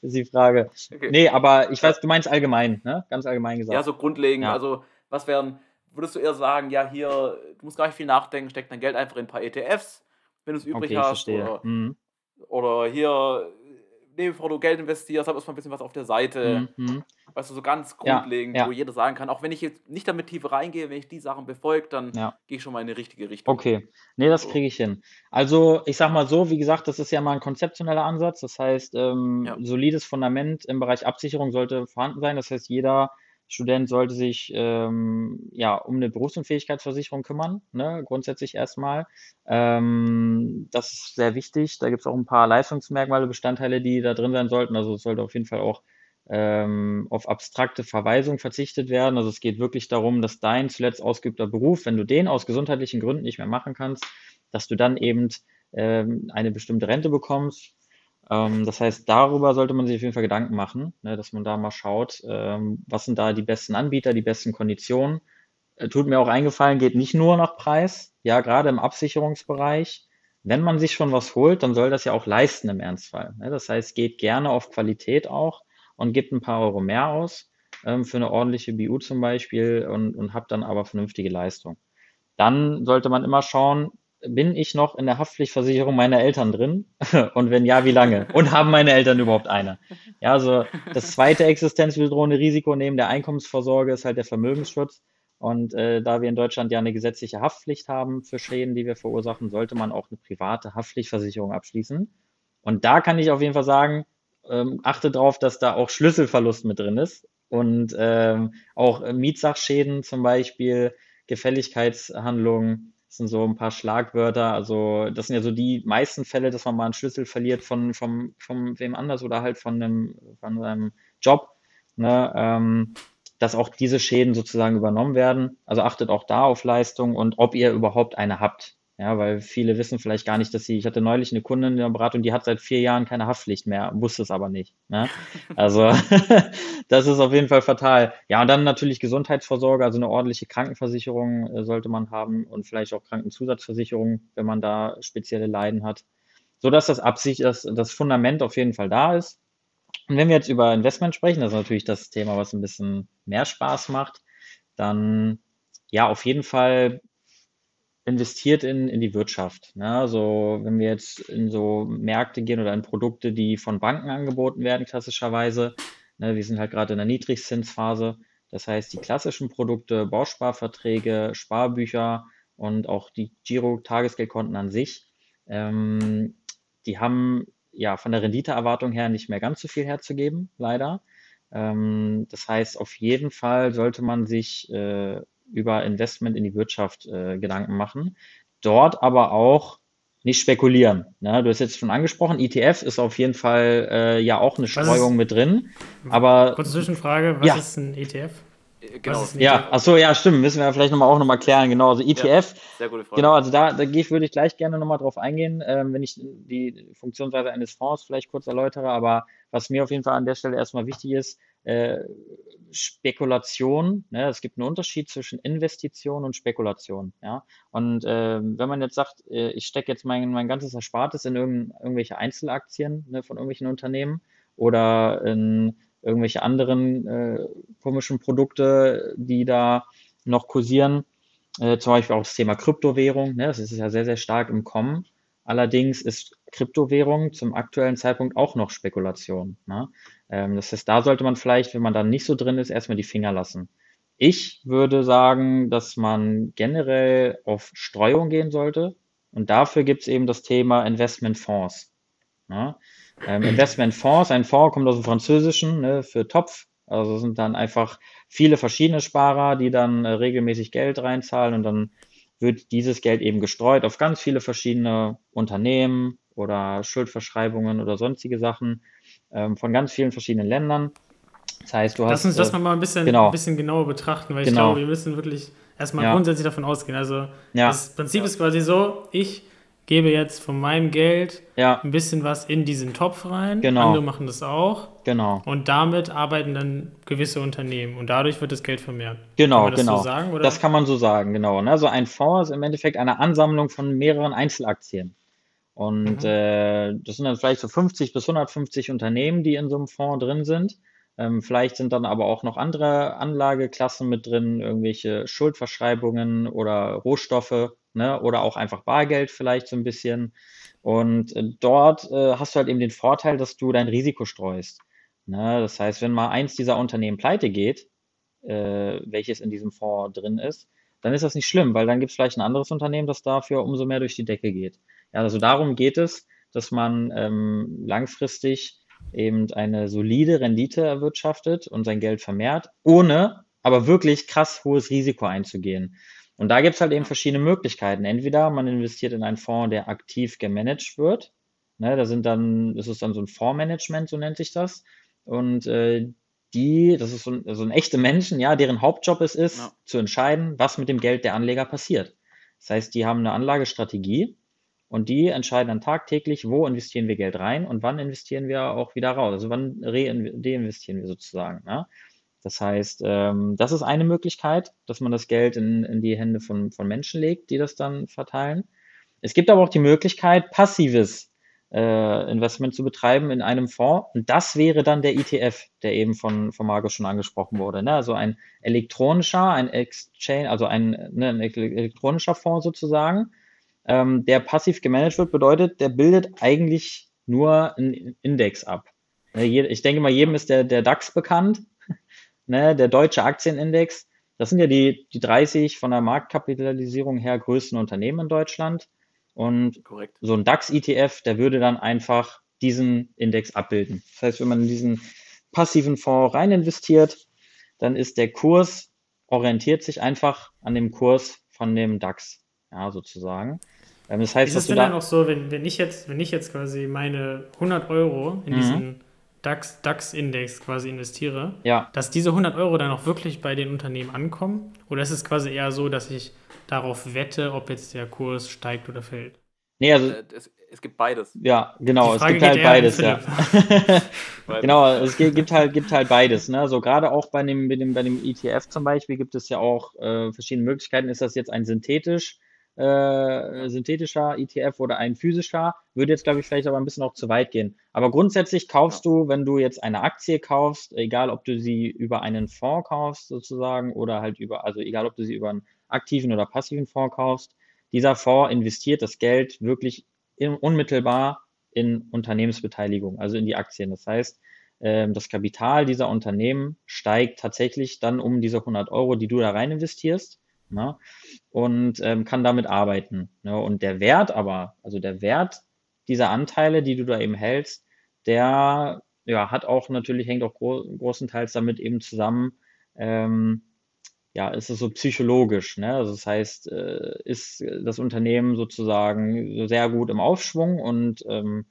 Speaker 4: ist die Frage.
Speaker 3: Okay.
Speaker 4: Nee, aber ich weiß, du meinst allgemein, ne? Ganz allgemein gesagt.
Speaker 3: Ja, so grundlegend.
Speaker 4: Ja.
Speaker 3: Also, was wären, würdest du eher sagen, ja, hier, du musst gar nicht viel nachdenken, steck dein Geld einfach in ein paar ETFs, wenn du es übrig
Speaker 4: okay,
Speaker 3: hast. Oder,
Speaker 4: Mhm.
Speaker 3: oder hier, nee, bevor du Geld investierst, hab erstmal ein bisschen was auf der Seite.
Speaker 4: Mhm.
Speaker 3: Weißt du, so ganz
Speaker 4: Ja,
Speaker 3: grundlegend,
Speaker 4: ja.
Speaker 3: wo jeder sagen kann, auch wenn ich jetzt nicht damit tiefer reingehe, wenn ich die Sachen befolge, dann
Speaker 4: Ja.
Speaker 3: gehe ich schon mal in die richtige Richtung.
Speaker 4: Okay, nee, das kriege ich hin. Also, ich sag mal so, wie gesagt, das ist ja mal ein konzeptioneller Ansatz. Das heißt, ähm,
Speaker 3: Ja.
Speaker 4: solides Fundament im Bereich Absicherung sollte vorhanden sein. Das heißt, jeder Student sollte sich ähm, ja um eine Berufsunfähigkeitsversicherung kümmern, ne? Grundsätzlich erstmal. Ähm, das ist sehr wichtig. Da gibt es auch ein paar Leistungsmerkmale, Bestandteile, die da drin sein sollten. Also es sollte auf jeden Fall auch ähm, auf abstrakte Verweisung verzichtet werden. Also es geht wirklich darum, dass dein zuletzt ausgeübter Beruf, wenn du den aus gesundheitlichen Gründen nicht mehr machen kannst, dass du dann eben ähm, eine bestimmte Rente bekommst. Ähm, das heißt, darüber sollte man sich auf jeden Fall Gedanken machen, ne, dass man da mal schaut, ähm, was sind da die besten Anbieter, die besten Konditionen. Äh, tut mir auch eingefallen, geht nicht nur nach Preis, ja, gerade im Absicherungsbereich. Wenn man sich schon was holt, dann soll das ja auch leisten im Ernstfall. Ne? Das heißt, geht gerne auf Qualität auch und gibt ein paar Euro mehr aus ähm, für eine ordentliche BU zum Beispiel und, und habt dann aber vernünftige Leistung. Dann sollte man immer schauen, bin ich noch in der Haftpflichtversicherung meiner Eltern drin? <laughs> Und wenn ja, wie lange? Und haben meine Eltern überhaupt eine? Ja, also das zweite existenzbedrohende Risiko neben der Einkommensvorsorge ist halt der Vermögensschutz. Und äh, da wir in Deutschland ja eine gesetzliche Haftpflicht haben für Schäden, die wir verursachen, sollte man auch eine private Haftpflichtversicherung abschließen. Und da kann ich auf jeden Fall sagen, ähm, achte darauf, dass da auch Schlüsselverlust mit drin ist und ähm, auch Mietsachschäden zum Beispiel, Gefälligkeitshandlungen, das sind so ein paar Schlagwörter. Also das sind ja so die meisten Fälle, dass man mal einen Schlüssel verliert von, vom, vom wem anders oder halt von einem, von seinem Job. Ne? Ähm, dass auch diese Schäden sozusagen übernommen werden. Also achtet auch da auf Leistung und ob ihr überhaupt eine habt. Ja, weil viele wissen vielleicht gar nicht, dass sie, ich hatte neulich eine Kundin in der Beratung, die hat seit vier Jahren keine Haftpflicht mehr, wusste es aber nicht. Ne? <laughs> Also <laughs> das ist auf jeden Fall fatal. Ja, und dann natürlich Gesundheitsvorsorge, also eine ordentliche Krankenversicherung äh, sollte man haben und vielleicht auch Krankenzusatzversicherung, wenn man da spezielle Leiden hat. So dass das Absicht, dass das Fundament auf jeden Fall da ist. Und wenn wir jetzt über Investment sprechen, das ist natürlich das Thema, was ein bisschen mehr Spaß macht, dann ja, auf jeden Fall investiert in, in die Wirtschaft. Ne? Also wenn wir jetzt in so Märkte gehen oder in Produkte, die von Banken angeboten werden, klassischerweise, ne? wir sind halt gerade in der Niedrigzinsphase. Das heißt, die klassischen Produkte, Bausparverträge, Sparbücher und auch die Giro-Tagesgeldkonten an sich, ähm, die haben ja von der Renditeerwartung her nicht mehr ganz so viel herzugeben, leider. Ähm, das heißt, auf jeden Fall sollte man sich äh, über Investment in die Wirtschaft äh, Gedanken machen. Dort aber auch nicht spekulieren. Ne? Du hast jetzt schon angesprochen, ETF ist auf jeden Fall äh, ja auch eine Streuung
Speaker 2: ist-
Speaker 4: mit drin. Aber
Speaker 2: Kurze Zwischenfrage, was
Speaker 4: Ja.
Speaker 2: ist ein E ETF?
Speaker 3: Äh, Genau.
Speaker 2: Ein
Speaker 4: Ja,
Speaker 2: ETF?
Speaker 4: ach so, ja, stimmt. Müssen wir vielleicht nochmal auch nochmal klären. Genau, also ETF,
Speaker 3: Sehr gute Frage.
Speaker 4: genau, also da, da gehe ich, würde ich gleich gerne nochmal drauf eingehen, ähm, wenn ich die Funktionsweise eines Fonds vielleicht kurz erläutere. Aber was mir auf jeden Fall an der Stelle erstmal wichtig ist, äh, Spekulation, ne? Es gibt einen Unterschied zwischen Investition und Spekulation, ja. Und ähm, wenn man jetzt sagt, äh, ich stecke jetzt mein, mein ganzes Erspartes in irgend, irgendwelche Einzelaktien, ne, von irgendwelchen Unternehmen oder in irgendwelche anderen äh, komischen Produkte, die da noch kursieren, äh, zum Beispiel auch das Thema Kryptowährung, ne? Das ist ja sehr, sehr stark im Kommen. Allerdings ist Kryptowährung zum aktuellen Zeitpunkt auch noch Spekulation. Ne? Ähm, das heißt, da sollte man vielleicht, wenn man da nicht so drin ist, erstmal die Finger lassen. Ich würde sagen, dass man generell auf Streuung gehen sollte. Und dafür gibt es eben das Thema Investmentfonds. Ne? Ähm, <clears throat> Investmentfonds, ein Fonds kommt aus dem Französischen ne, für Topf. Also sind dann einfach viele verschiedene Sparer, die dann äh, regelmäßig Geld reinzahlen und dann wird dieses Geld eben gestreut auf ganz viele verschiedene Unternehmen oder Schuldverschreibungen oder sonstige Sachen ähm, von ganz vielen verschiedenen Ländern. Das heißt, du
Speaker 2: Lass
Speaker 4: hast
Speaker 2: uns das
Speaker 4: äh,
Speaker 2: mal ein bisschen,
Speaker 4: genau.
Speaker 2: ein bisschen genauer betrachten, weil ich
Speaker 4: Genau.
Speaker 2: glaube, wir müssen wirklich erstmal
Speaker 4: Ja.
Speaker 2: grundsätzlich davon ausgehen. Also
Speaker 4: Ja.
Speaker 2: das Prinzip ist quasi so, ich gebe jetzt von meinem Geld
Speaker 4: ja,
Speaker 2: ein bisschen was in diesen Topf rein.
Speaker 4: Genau.
Speaker 2: Andere machen das auch.
Speaker 4: genau.
Speaker 2: Und damit arbeiten dann gewisse Unternehmen und dadurch wird das Geld vermehrt.
Speaker 4: Genau,
Speaker 2: Kann man das
Speaker 4: genau.
Speaker 2: so sagen? Oder?
Speaker 4: Das kann man so sagen, genau. Ne? Also ein Fonds ist im Endeffekt eine Ansammlung von mehreren Einzelaktien. Und
Speaker 2: Mhm.
Speaker 4: äh, das sind dann vielleicht so 50 bis 150 Unternehmen, die in so einem Fonds drin sind. Ähm, vielleicht sind dann aber auch noch andere Anlageklassen mit drin, irgendwelche Schuldverschreibungen oder Rohstoffe, ne? Oder auch einfach Bargeld vielleicht so ein bisschen. Und äh, dort äh, hast du halt eben den Vorteil, dass du dein Risiko streust. Ne? Das heißt, wenn mal eins dieser Unternehmen pleite geht, äh, welches in diesem Fonds drin ist, dann ist das nicht schlimm, weil dann gibt es vielleicht ein anderes Unternehmen, das dafür umso mehr durch die Decke geht. Ja, also darum geht es, dass man ähm, langfristig eben eine solide Rendite erwirtschaftet und sein Geld vermehrt, ohne aber wirklich krass hohes Risiko einzugehen. Und da gibt es halt eben verschiedene Möglichkeiten. Entweder man investiert in einen Fonds, der aktiv gemanagt wird. Ne, da sind dann, das ist dann so ein Fondsmanagement, so nennt sich das. Und äh, die, das ist so, ein, so ein echte Menschen, ja, deren Hauptjob es ist,
Speaker 3: Ja.
Speaker 4: zu entscheiden, was mit dem Geld der Anleger passiert. Das heißt, die haben eine Anlagestrategie und die entscheiden dann tagtäglich, wo investieren wir Geld rein und wann investieren wir auch wieder raus. Also wann rein- deinvestieren wir sozusagen. Ja? Das heißt, ähm, das ist eine Möglichkeit, dass man das Geld in, in die Hände von, von Menschen legt, die das dann verteilen. Es gibt aber auch die Möglichkeit, passives äh, Investment zu betreiben in einem Fonds. Und das wäre dann der ETF, der eben von, von Markus schon angesprochen wurde. Ne? Also ein elektronischer, ein Exchange, also ein, ne, ein elektronischer Fonds sozusagen, ähm, der passiv gemanagt wird, bedeutet, der bildet eigentlich nur einen Index ab. Ne, Ich denke mal, jedem ist der, der DAX bekannt, <laughs> ne, der deutsche Aktienindex. Das sind ja die, die 30 von der Marktkapitalisierung her größten Unternehmen in Deutschland. Und
Speaker 3: Korrekt.
Speaker 4: so ein DAX-ETF, der würde dann einfach diesen Index abbilden. Das heißt, wenn man in diesen passiven Fonds rein investiert, dann ist der Kurs, orientiert sich einfach an dem Kurs von dem DAX, ja, sozusagen. Ähm, Das heißt,
Speaker 2: Ist es denn dann
Speaker 4: da,
Speaker 2: auch so, wenn, wenn, ich jetzt, wenn ich jetzt quasi meine 100 Euro in
Speaker 4: Mhm.
Speaker 2: diesen DAX, DAX-Index quasi investiere,
Speaker 4: ja,
Speaker 2: dass diese 100 Euro dann auch wirklich bei den Unternehmen ankommen? Oder ist es quasi eher so, dass ich darauf wette, ob jetzt der Kurs steigt oder fällt?
Speaker 4: nee, also,
Speaker 3: Äh, es, es gibt beides.
Speaker 4: ja, genau, es gibt halt beides, ja. <laughs>
Speaker 3: Beides.
Speaker 4: Genau, es gi- gibt halt, gibt halt beides. Ne? So gerade auch bei dem, bei dem, bei dem ETF zum Beispiel gibt es ja auch äh, verschiedene Möglichkeiten. Ist das jetzt ein synthetisch, äh, synthetischer ETF oder ein physischer? Würde jetzt, glaube ich, vielleicht aber ein bisschen auch zu weit gehen. Aber grundsätzlich kaufst du, wenn du jetzt eine Aktie kaufst, egal ob du sie über einen Fonds kaufst sozusagen oder halt über, also egal ob du sie über einen aktiven oder passiven Fonds kaufst, dieser Fonds investiert das Geld wirklich in, unmittelbar in Unternehmensbeteiligung, also in die Aktien. Das heißt, ähm, das Kapital dieser Unternehmen steigt tatsächlich dann um diese 100 Euro, die du da rein investierst, ne, und ähm, kann damit arbeiten. Ne. Und der Wert aber, also der Wert dieser Anteile, die du da eben hältst, der ja, hat auch natürlich, hängt auch gro großenteils damit eben zusammen, ähm, ja, ist es so psychologisch, ne? Also das heißt, äh, ist das Unternehmen sozusagen sehr gut im Aufschwung und ähm,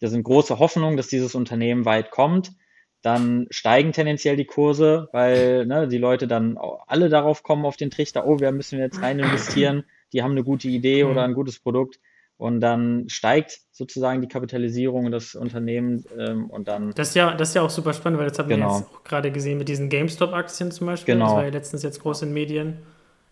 Speaker 4: da sind große Hoffnungen, dass dieses Unternehmen weit kommt, dann steigen tendenziell die Kurse, weil ne, die Leute dann alle darauf kommen auf den Trichter, oh, wir müssen jetzt rein investieren, die haben eine gute Idee oder ein gutes Produkt und dann steigt sozusagen die Kapitalisierung des Unternehmens ähm, und dann.
Speaker 2: Das ist, ja, das ist ja auch super spannend, weil das haben
Speaker 4: genau.
Speaker 2: wir jetzt auch gerade gesehen mit diesen GameStop-Aktien zum Beispiel.
Speaker 4: Genau.
Speaker 2: Das war ja letztens jetzt groß in Medien.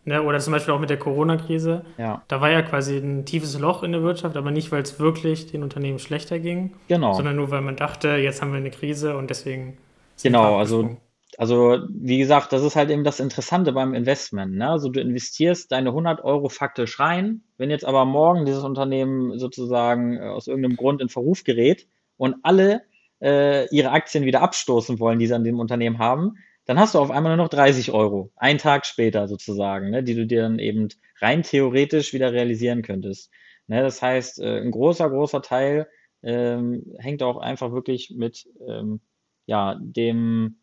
Speaker 2: Ne? Oder zum Beispiel auch mit der Corona-Krise.
Speaker 4: Ja.
Speaker 2: Da war ja quasi ein tiefes Loch in der Wirtschaft, aber nicht, weil es wirklich den Unternehmen schlechter ging,
Speaker 4: Genau.
Speaker 2: sondern nur, weil man dachte, jetzt haben wir eine Krise und deswegen.
Speaker 4: Genau, also, also wie gesagt, das ist halt eben das Interessante beim Investment. Ne? Also du investierst deine 100 Euro faktisch rein, wenn jetzt aber morgen dieses Unternehmen sozusagen äh, aus irgendeinem Grund in Verruf gerät und alle äh, ihre Aktien wieder abstoßen wollen, die sie an dem Unternehmen haben, dann hast du auf einmal nur noch 30 Euro, einen Tag später sozusagen, ne? die du dir dann eben rein theoretisch wieder realisieren könntest. Ne? Das heißt, äh, ein großer, großer Teil ähm, hängt auch einfach wirklich mit ähm, ja, dem,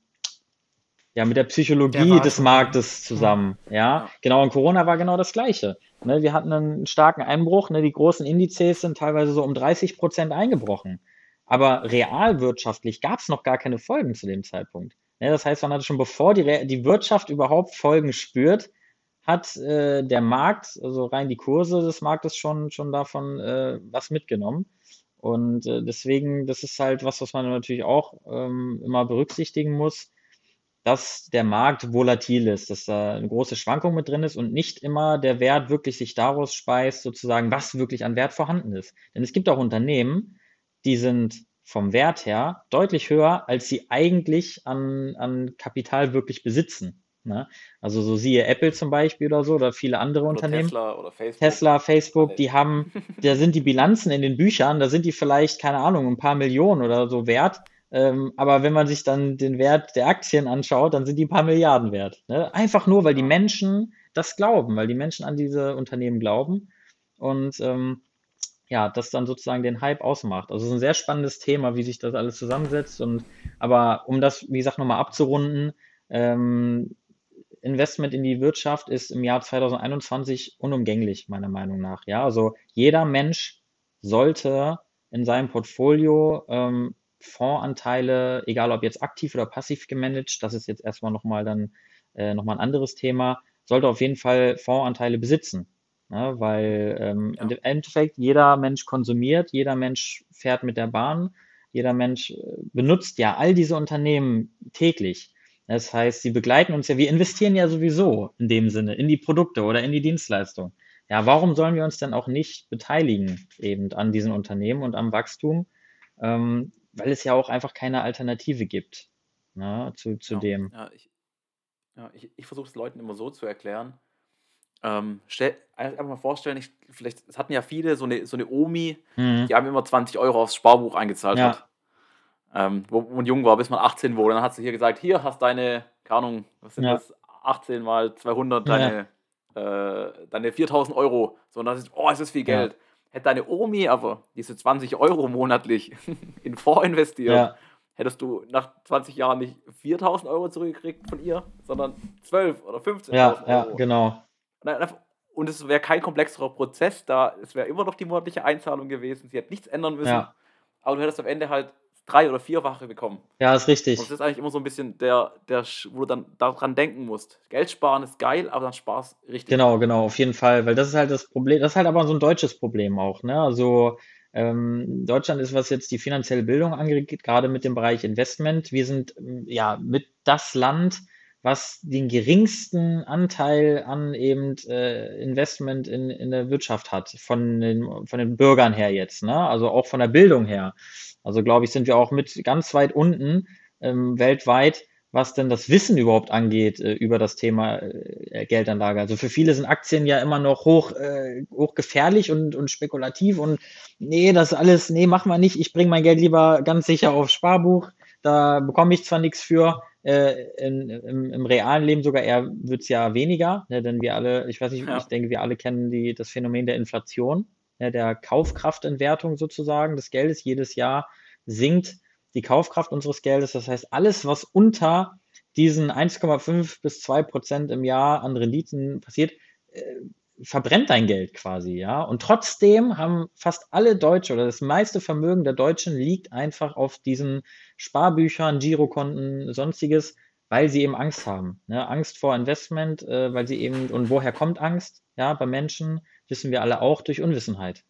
Speaker 4: ja, mit der Psychologie
Speaker 2: Der
Speaker 4: des. Marktes zusammen. Ja,
Speaker 3: Ja.
Speaker 4: genau. Und Corona war genau das Gleiche. Ne, wir hatten einen starken Einbruch. Ne, die großen Indizes sind teilweise so um 30 Prozent eingebrochen. Aber realwirtschaftlich gab es noch gar keine Folgen zu dem Zeitpunkt. Ne, das heißt, man hatte schon bevor die, die Wirtschaft überhaupt Folgen spürt, hat äh, der Markt, also rein die Kurse des Marktes schon, schon davon äh, was mitgenommen. Und äh, deswegen, das ist halt was, was man natürlich auch ähm, immer berücksichtigen muss, dass der Markt volatil ist, dass da eine große Schwankung mit drin ist und nicht immer der Wert wirklich sich daraus speist, sozusagen, was wirklich an Wert vorhanden ist. Denn es gibt auch Unternehmen, die sind vom Wert her deutlich höher, als sie eigentlich an, an Kapital wirklich besitzen. Ne? Also so siehe Apple zum Beispiel oder so oder viele andere
Speaker 3: Oder
Speaker 4: Unternehmen.
Speaker 3: Tesla oder Facebook.
Speaker 4: Tesla, Facebook, die haben, <laughs> da sind die Bilanzen in den Büchern, da sind die vielleicht, keine Ahnung, ein paar Millionen oder so wert. Ähm, aber wenn man sich dann den Wert der Aktien anschaut, dann sind die ein paar Milliarden wert. Ne? Einfach nur, weil die Menschen das glauben, weil die Menschen an diese Unternehmen glauben und ähm, ja, das dann sozusagen den Hype ausmacht. Also es ist ein sehr spannendes Thema, wie sich das alles zusammensetzt. Und aber um das, wie gesagt, nochmal abzurunden, ähm, Investment in die Wirtschaft ist im Jahr 2021 unumgänglich, meiner Meinung nach. Ja, also jeder Mensch sollte in seinem Portfolio ähm, Fondsanteile, egal ob jetzt aktiv oder passiv gemanagt, das ist jetzt erstmal nochmal dann äh, nochmal ein anderes Thema, sollte auf jeden Fall Fondsanteile besitzen. Ne? Weil ähm,
Speaker 3: Ja.
Speaker 4: im Endeffekt jeder Mensch konsumiert, jeder Mensch fährt mit der Bahn, jeder Mensch äh, benutzt ja all diese Unternehmen täglich. Das heißt, sie begleiten uns ja, wir investieren ja sowieso in dem Sinne in die Produkte oder in die Dienstleistung. Ja, warum sollen wir uns dann auch nicht beteiligen eben an diesen Unternehmen und am Wachstum? Ähm, weil es ja auch einfach keine Alternative gibt ne, zu, zu
Speaker 3: Ja,
Speaker 4: dem.
Speaker 3: ja, ich, ja, ich, ich versuche es Leuten immer so zu erklären. Ähm, stell, einfach mal vorstellen, ich, vielleicht, es hatten ja viele so eine, so eine Omi,
Speaker 4: Mhm.
Speaker 3: die haben immer 20 Euro aufs Sparbuch eingezahlt
Speaker 4: Ja.
Speaker 3: hat. Ähm, wo man jung war, bis man 18 wurde. Dann hat sie hier gesagt, hier hast deine, keine Ahnung, was sind
Speaker 4: Ja.
Speaker 3: das, 18 mal 200,
Speaker 4: Ja.
Speaker 3: deine, äh, deine 4000 Euro. So, und das ist, oh, es ist viel
Speaker 4: Ja.
Speaker 3: Geld. Hätte deine Omi aber diese 20 Euro monatlich <laughs> in Fonds investiert,
Speaker 4: Ja,
Speaker 3: hättest du nach 20 Jahren nicht 4000 Euro zurückgekriegt von ihr, sondern 12 oder 15.000
Speaker 4: ja, ja,
Speaker 3: Euro.
Speaker 4: genau.
Speaker 3: Und es wäre kein komplexerer Prozess, da es wäre immer noch die monatliche Einzahlung gewesen. Sie hätte nichts ändern müssen.
Speaker 4: Ja.
Speaker 3: Aber du hättest am Ende halt drei oder vierfache bekommen.
Speaker 4: Ja, ist richtig.
Speaker 3: Und das ist eigentlich immer so ein bisschen der, der, wo du dann daran denken musst. Geld sparen ist geil, aber dann sparst richtig.
Speaker 4: Genau, genau, auf jeden Fall, weil das ist halt das Problem, das ist halt aber so ein deutsches Problem auch, ne? Also ähm, Deutschland ist, was jetzt die finanzielle Bildung angeht, gerade mit dem Bereich Investment, wir sind ja mit das Land, was den geringsten Anteil an eben äh, Investment in, in der Wirtschaft hat, von den, von den Bürgern her jetzt, ne? Also auch von der Bildung her. Also glaube ich, sind wir auch mit ganz weit unten ähm, weltweit, was denn das Wissen überhaupt angeht äh, über das Thema äh, Geldanlage. Also für viele sind Aktien ja immer noch hoch, äh, hoch gefährlich und, und spekulativ und nee, das alles, nee, machen wir nicht. Ich bringe mein Geld lieber ganz sicher aufs Sparbuch. Da bekomme ich zwar nichts für, äh, in, im, im realen Leben sogar eher wird es ja weniger, ne, denn wir alle, ich weiß nicht,
Speaker 3: Ja.
Speaker 4: ich denke, wir alle kennen die, das Phänomen der Inflation, ne, der Kaufkraftentwertung sozusagen des Geldes. Jedes Jahr sinkt die Kaufkraft unseres Geldes. Das heißt, alles, was unter diesen 1,5 bis 2 Prozent im Jahr an Renditen passiert, äh, verbrennt dein Geld quasi, ja. Und trotzdem haben fast alle Deutsche oder das meiste Vermögen der Deutschen liegt einfach auf diesen Sparbüchern, Girokonten, sonstiges, weil sie eben Angst haben. Ne? Angst vor Investment, äh, weil sie eben, und woher kommt Angst? Ja, bei Menschen wissen wir alle auch durch Unwissenheit.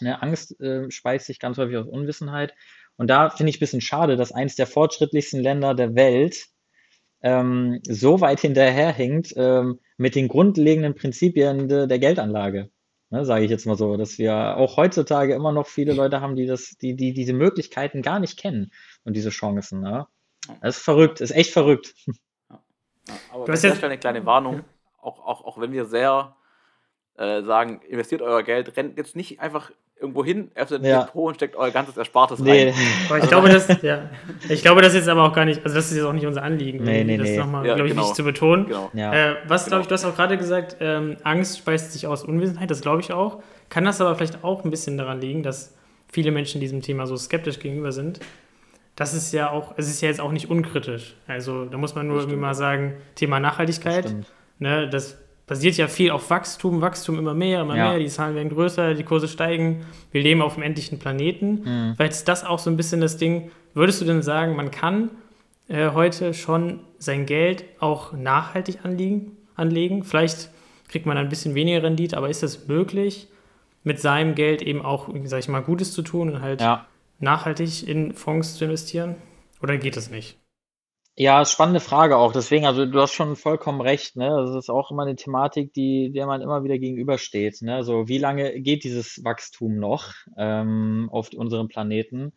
Speaker 4: Ne? Angst äh, speist sich ganz häufig aus Unwissenheit. Und da finde ich ein bisschen schade, dass eins der fortschrittlichsten Länder der Welt ähm, so weit hinterherhinkt ähm, mit den grundlegenden Prinzipien de, der Geldanlage. Ne, sage ich jetzt mal so, dass wir auch heutzutage immer noch viele Leute haben, die das, die, die diese Möglichkeiten gar nicht kennen und diese Chancen. Ne? Das ist verrückt, ist echt verrückt.
Speaker 3: Ja. Ja, aber du hast jetzt eine kleine Warnung, auch, auch, auch wenn wir sehr äh, sagen, investiert euer Geld, rennt jetzt nicht einfach irgendwo hin, öffnet ein ja. Depot und steckt euer ganzes Erspartes nee. rein.
Speaker 2: Aber ich, also, glaube, das, ja. ich glaube, das ist aber auch gar nicht, also das ist jetzt auch nicht unser Anliegen,
Speaker 4: nee, nee,
Speaker 2: das
Speaker 4: nee.
Speaker 2: nochmal, ja, glaube ich, genau. wichtig zu betonen. Genau. Ja. Äh, was, genau. glaube ich, du hast auch gerade gesagt, ähm, Angst speist sich aus Unwissenheit, das glaube ich auch. Kann das aber vielleicht auch ein bisschen daran liegen, dass viele Menschen diesem Thema so skeptisch gegenüber sind? Das ist ja auch, es ist ja jetzt auch nicht unkritisch. Also da muss man nur irgendwie mal sagen, Thema Nachhaltigkeit. Das, ne, das basiert ja viel auf Wachstum, Wachstum immer mehr, immer ja. mehr, die Zahlen werden größer, die Kurse steigen, wir leben auf einem endlichen Planeten. Mhm. Weil jetzt das auch so ein bisschen das Ding, würdest du denn sagen, man kann äh, heute schon sein Geld auch nachhaltig anlegen, anlegen? Vielleicht kriegt man ein bisschen weniger Rendite, aber ist das möglich, mit seinem Geld eben auch, sag ich mal, Gutes zu tun und halt ja. nachhaltig in Fonds zu investieren? Oder geht das nicht?
Speaker 4: Ja, spannende Frage auch. Deswegen, also du hast schon vollkommen recht, ne? Das ist auch immer eine Thematik, die, der man immer wieder gegenübersteht. Ne? Also wie lange geht dieses Wachstum noch ähm, auf unserem Planeten?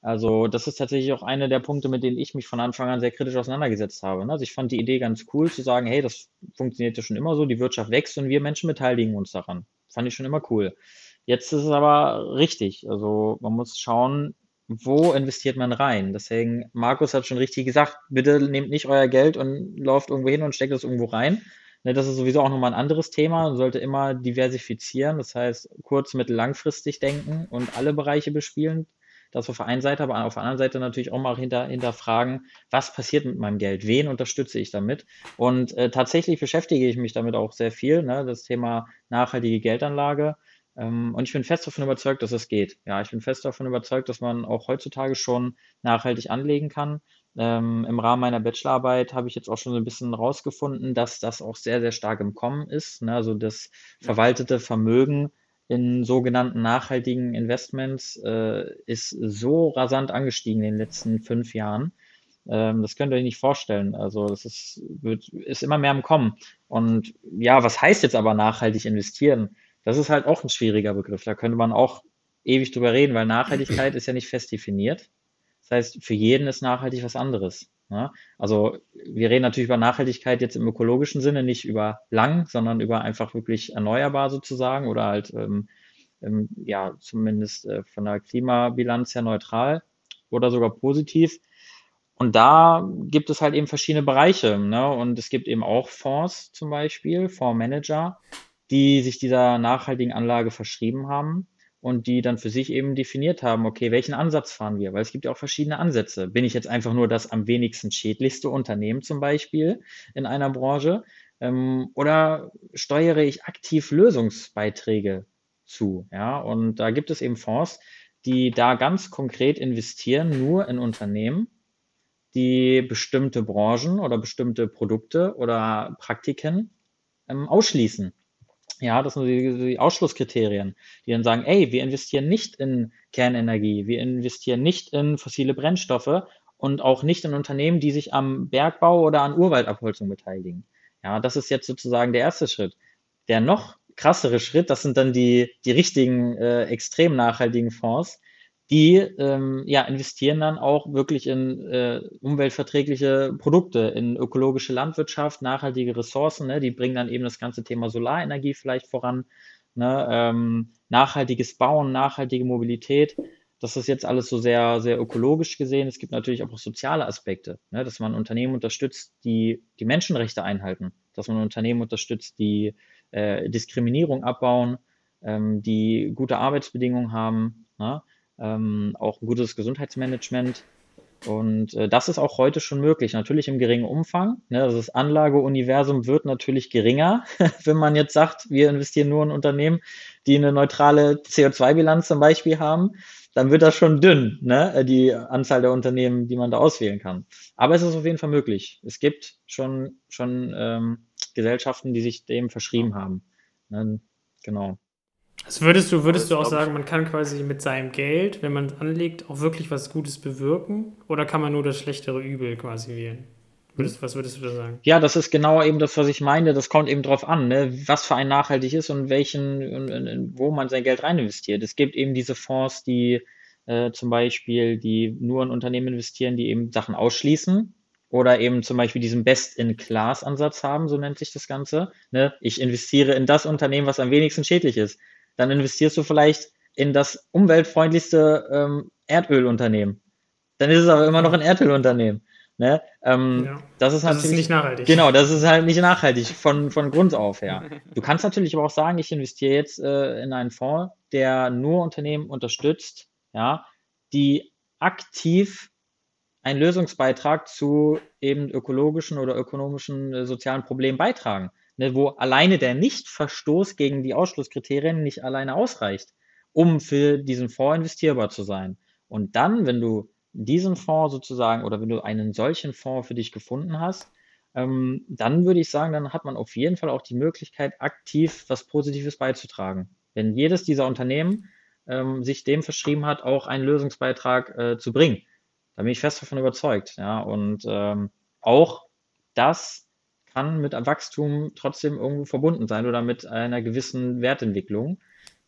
Speaker 4: Also das ist tatsächlich auch einer der Punkte, mit denen ich mich von Anfang an sehr kritisch auseinandergesetzt habe. Ne? Also ich fand die Idee ganz cool zu sagen, hey, das funktioniert ja schon immer so, die Wirtschaft wächst und wir Menschen beteiligen uns daran. Fand ich schon immer cool. Jetzt ist es aber richtig. Also man muss schauen, wo investiert man rein? Deswegen, Markus hat schon richtig gesagt, bitte nehmt nicht euer Geld und lauft irgendwo hin und steckt es irgendwo rein. Ne, das ist sowieso auch nochmal ein anderes Thema und sollte immer diversifizieren. Das heißt, kurz-, mittel-, langfristig denken und alle Bereiche bespielen. Das auf der einen Seite, aber auf der anderen Seite natürlich auch mal hinter, hinterfragen, was passiert mit meinem Geld? Wen unterstütze ich damit? Und äh, tatsächlich beschäftige ich mich damit auch sehr viel. Ne? Das Thema nachhaltige Geldanlage. Ähm, und ich bin fest davon überzeugt, dass es geht. Ja, ich bin fest davon überzeugt, dass man auch heutzutage schon nachhaltig anlegen kann. Ähm, Im Rahmen meiner Bachelorarbeit habe ich jetzt auch schon so ein bisschen rausgefunden, dass das auch sehr, sehr stark im Kommen ist. Ne? Also das verwaltete Vermögen in sogenannten nachhaltigen Investments äh, ist so rasant angestiegen in den letzten fünf Jahren. Ähm, das könnt ihr euch nicht vorstellen. Also das ist, wird, ist immer mehr im Kommen. Und ja, was heißt jetzt aber nachhaltig investieren? Das ist halt auch ein schwieriger Begriff. Da könnte man auch ewig drüber reden, weil Nachhaltigkeit <clears throat> ist ja nicht fest definiert. Das heißt, für jeden ist nachhaltig was anderes. Ne? Also wir reden natürlich über Nachhaltigkeit jetzt im ökologischen Sinne, nicht über lang, sondern über einfach wirklich erneuerbar sozusagen oder halt ähm, ähm, ja zumindest äh, von der Klimabilanz her neutral oder sogar positiv. Und da gibt es halt eben verschiedene Bereiche. Ne? Und es gibt eben auch Fonds zum Beispiel, Fondsmanager, die sich dieser nachhaltigen Anlage verschrieben haben und die dann für sich eben definiert haben, okay, welchen Ansatz fahren wir? Weil es gibt ja auch verschiedene Ansätze. Bin ich jetzt einfach nur das am wenigsten schädlichste Unternehmen zum Beispiel in einer Branche? Ähm, oder steuere ich aktiv Lösungsbeiträge zu? Ja, und da gibt es eben Fonds, die da ganz konkret investieren, nur in Unternehmen, die bestimmte Branchen oder bestimmte Produkte oder Praktiken ähm, ausschließen. Ja, das sind die, die Ausschlusskriterien, die dann sagen, ey, wir investieren nicht in Kernenergie, wir investieren nicht in fossile Brennstoffe und auch nicht in Unternehmen, die sich am Bergbau oder an Urwaldabholzung beteiligen. Ja, das ist jetzt sozusagen der erste Schritt. Der noch krassere Schritt, das sind dann die, die richtigen äh, extrem nachhaltigen Fonds, die ähm, ja, investieren dann auch wirklich in äh, umweltverträgliche Produkte, in ökologische Landwirtschaft, nachhaltige Ressourcen. Ne? Die bringen dann eben das ganze Thema Solarenergie vielleicht voran, ne? ähm, nachhaltiges Bauen, nachhaltige Mobilität. Das ist jetzt alles so sehr, sehr ökologisch gesehen. Es gibt natürlich auch soziale Aspekte, ne? dass man Unternehmen unterstützt, die die Menschenrechte einhalten, dass man Unternehmen unterstützt, die äh, Diskriminierung abbauen, ähm, die gute Arbeitsbedingungen haben. Ne? Ähm, auch ein gutes Gesundheitsmanagement. Und äh, das ist auch heute schon möglich, natürlich im geringen Umfang. Ne? Also das Anlageuniversum wird natürlich geringer, <laughs> wenn man jetzt sagt, wir investieren nur in Unternehmen, die eine neutrale CO2-Bilanz zum Beispiel haben, dann wird das schon dünn, ne? die Anzahl der Unternehmen, die man da auswählen kann. Aber es ist auf jeden Fall möglich. Es gibt schon, schon ähm, Gesellschaften, die sich dem verschrieben haben. Ne? Genau.
Speaker 2: Also würdest du, würdest du auch sagen, man kann quasi mit seinem Geld, wenn man es anlegt, auch wirklich was Gutes bewirken? Oder kann man nur das schlechtere Übel quasi wählen? Würdest, was würdest du da sagen?
Speaker 4: Ja, das ist genau eben das, was ich meine. Das kommt eben drauf an, ne? was für ein nachhaltig ist und welchen, und, und, wo man sein Geld rein investiert. Es gibt eben diese Fonds, die äh, zum Beispiel, die nur in Unternehmen investieren, die eben Sachen ausschließen oder eben zum Beispiel diesen Best-in-Class-Ansatz haben, so nennt sich das Ganze. Ne? Ich investiere in das Unternehmen, was am wenigsten schädlich ist dann investierst du vielleicht in das umweltfreundlichste ähm, Erdölunternehmen. Dann ist es aber immer noch ein Erdölunternehmen. Ne? Ähm, ja. Das ist
Speaker 2: das ist nicht nachhaltig.
Speaker 4: Genau, das ist halt nicht nachhaltig von, von Grund auf her. <laughs> Du kannst natürlich aber auch sagen, ich investiere jetzt äh, in einen Fonds, der nur Unternehmen unterstützt, ja, die aktiv einen Lösungsbeitrag zu eben ökologischen oder ökonomischen äh, sozialen Problemen beitragen ne, wo alleine der Nichtverstoß gegen die Ausschlusskriterien nicht alleine ausreicht, um für diesen Fonds investierbar zu sein. Und dann, wenn du diesen Fonds sozusagen oder wenn du einen solchen Fonds für dich gefunden hast, ähm, dann würde ich sagen, dann hat man auf jeden Fall auch die Möglichkeit, aktiv was Positives beizutragen. Wenn jedes dieser Unternehmen ähm, sich dem verschrieben hat, auch einen Lösungsbeitrag äh, zu bringen. Da bin ich fest davon überzeugt. Ja, und ähm, auch das kann mit Wachstum trotzdem irgendwo verbunden sein oder mit einer gewissen Wertentwicklung.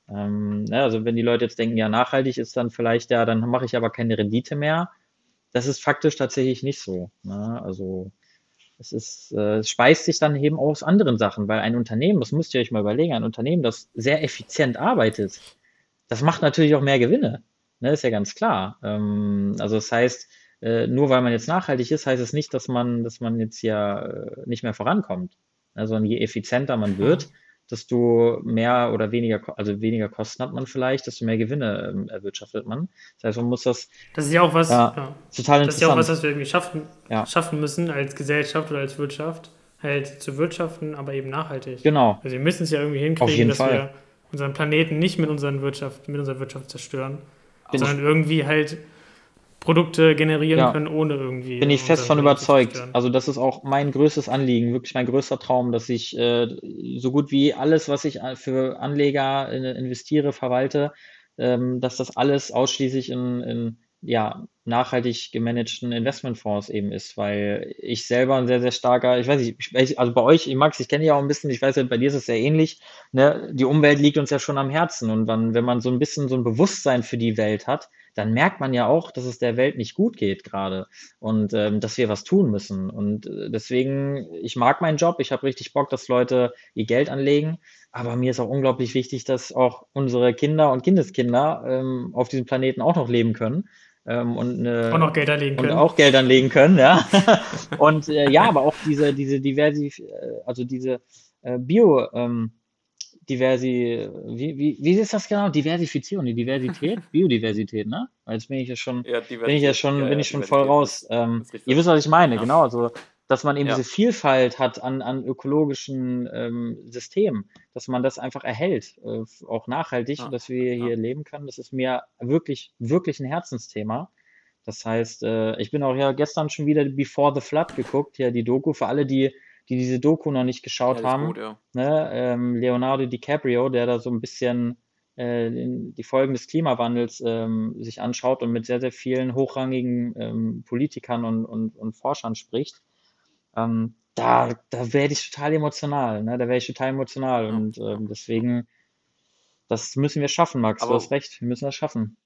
Speaker 4: Ähm, ja, also wenn die Leute jetzt denken, ja, nachhaltig ist dann vielleicht, ja, dann mache ich aber keine Rendite mehr. Das ist faktisch tatsächlich nicht so. Ne? Also es ist, äh, es speist sich dann eben aus anderen Sachen, weil ein Unternehmen, das müsst ihr euch mal überlegen, ein Unternehmen, das sehr effizient arbeitet, das macht natürlich auch mehr Gewinne. Ne? Ist ja ganz klar. Ähm, also das heißt, äh, nur weil man jetzt nachhaltig ist, heißt es nicht, dass man, dass man jetzt ja äh, nicht mehr vorankommt. Also je effizienter man wird, desto mehr oder weniger, also weniger Kosten hat man vielleicht, desto mehr Gewinne ähm, erwirtschaftet man. Das heißt, man muss das.
Speaker 2: Das ist ja auch was,
Speaker 4: ja, ja. total
Speaker 2: Das ist ja auch was, was wir irgendwie schaffen, ja. schaffen müssen als Gesellschaft oder als Wirtschaft, halt zu wirtschaften, aber eben nachhaltig.
Speaker 4: Genau.
Speaker 2: Also wir müssen es ja irgendwie hinkriegen, dass Fall. wir unseren Planeten nicht mit unseren Wirtschaft, mit unserer Wirtschaft zerstören, Bin sondern irgendwie halt Produkte generieren ja. können, ohne irgendwie.
Speaker 4: Bin ich fest von überzeugt. Also das ist auch mein größtes Anliegen, wirklich mein größter Traum, dass ich äh, so gut wie alles, was ich äh, für Anleger investiere, verwalte, ähm, dass das alles ausschließlich in, in ja, nachhaltig gemanagten Investmentfonds eben ist, weil ich selber ein sehr, sehr starker, ich weiß nicht, also bei euch, ich Max, ich kenne ja auch ein bisschen, ich weiß ja, bei dir ist es sehr ähnlich, ne? die Umwelt liegt uns ja schon am Herzen und dann, wenn man so ein bisschen so ein Bewusstsein für die Welt hat, dann merkt man ja auch, dass es der Welt nicht gut geht gerade und ähm, dass wir was tun müssen. Und äh, deswegen, ich mag meinen Job, ich habe richtig Bock, dass Leute ihr Geld anlegen, aber mir ist auch unglaublich wichtig, dass auch unsere Kinder und Kindeskinder ähm, auf diesem Planeten auch noch leben können. Ähm, und, eine,
Speaker 2: und noch Geld anlegen
Speaker 4: können. Und auch Geld anlegen können, ja. <laughs> und äh, ja, aber auch diese, diese Diversif, äh, also diese äh, Bio, ähm, Diversi, wie, wie, wie ist das genau? Diversifizierung, die Diversität? <laughs> Biodiversität, ne? Jetzt bin ich ja schon, ja, bin ich ja schon, ja, bin ich schon voll raus. Ähm, ihr wisst, was ich meine, genau. Also, dass man eben diese Vielfalt hat an, an ökologischen ähm, Systemen, dass man das einfach erhält, äh, auch nachhaltig, und dass wir hier leben können. Das ist mir wirklich, wirklich ein Herzensthema. Das heißt, äh, ich bin auch ja gestern schon wieder Before the Flood geguckt, ja, die Doku für alle, die die diese Doku noch nicht geschaut ja, haben. Gut, ja. ne? ähm, Leonardo DiCaprio, der da so ein bisschen äh, die Folgen des Klimawandels ähm, sich anschaut und mit sehr, sehr vielen hochrangigen ähm, Politikern und, und, und Forschern spricht. Ähm, da, da werde ich total emotional, ne? da werde ich total emotional ja. und ähm, deswegen, das müssen wir schaffen, Max, aber, du hast recht, wir müssen das schaffen.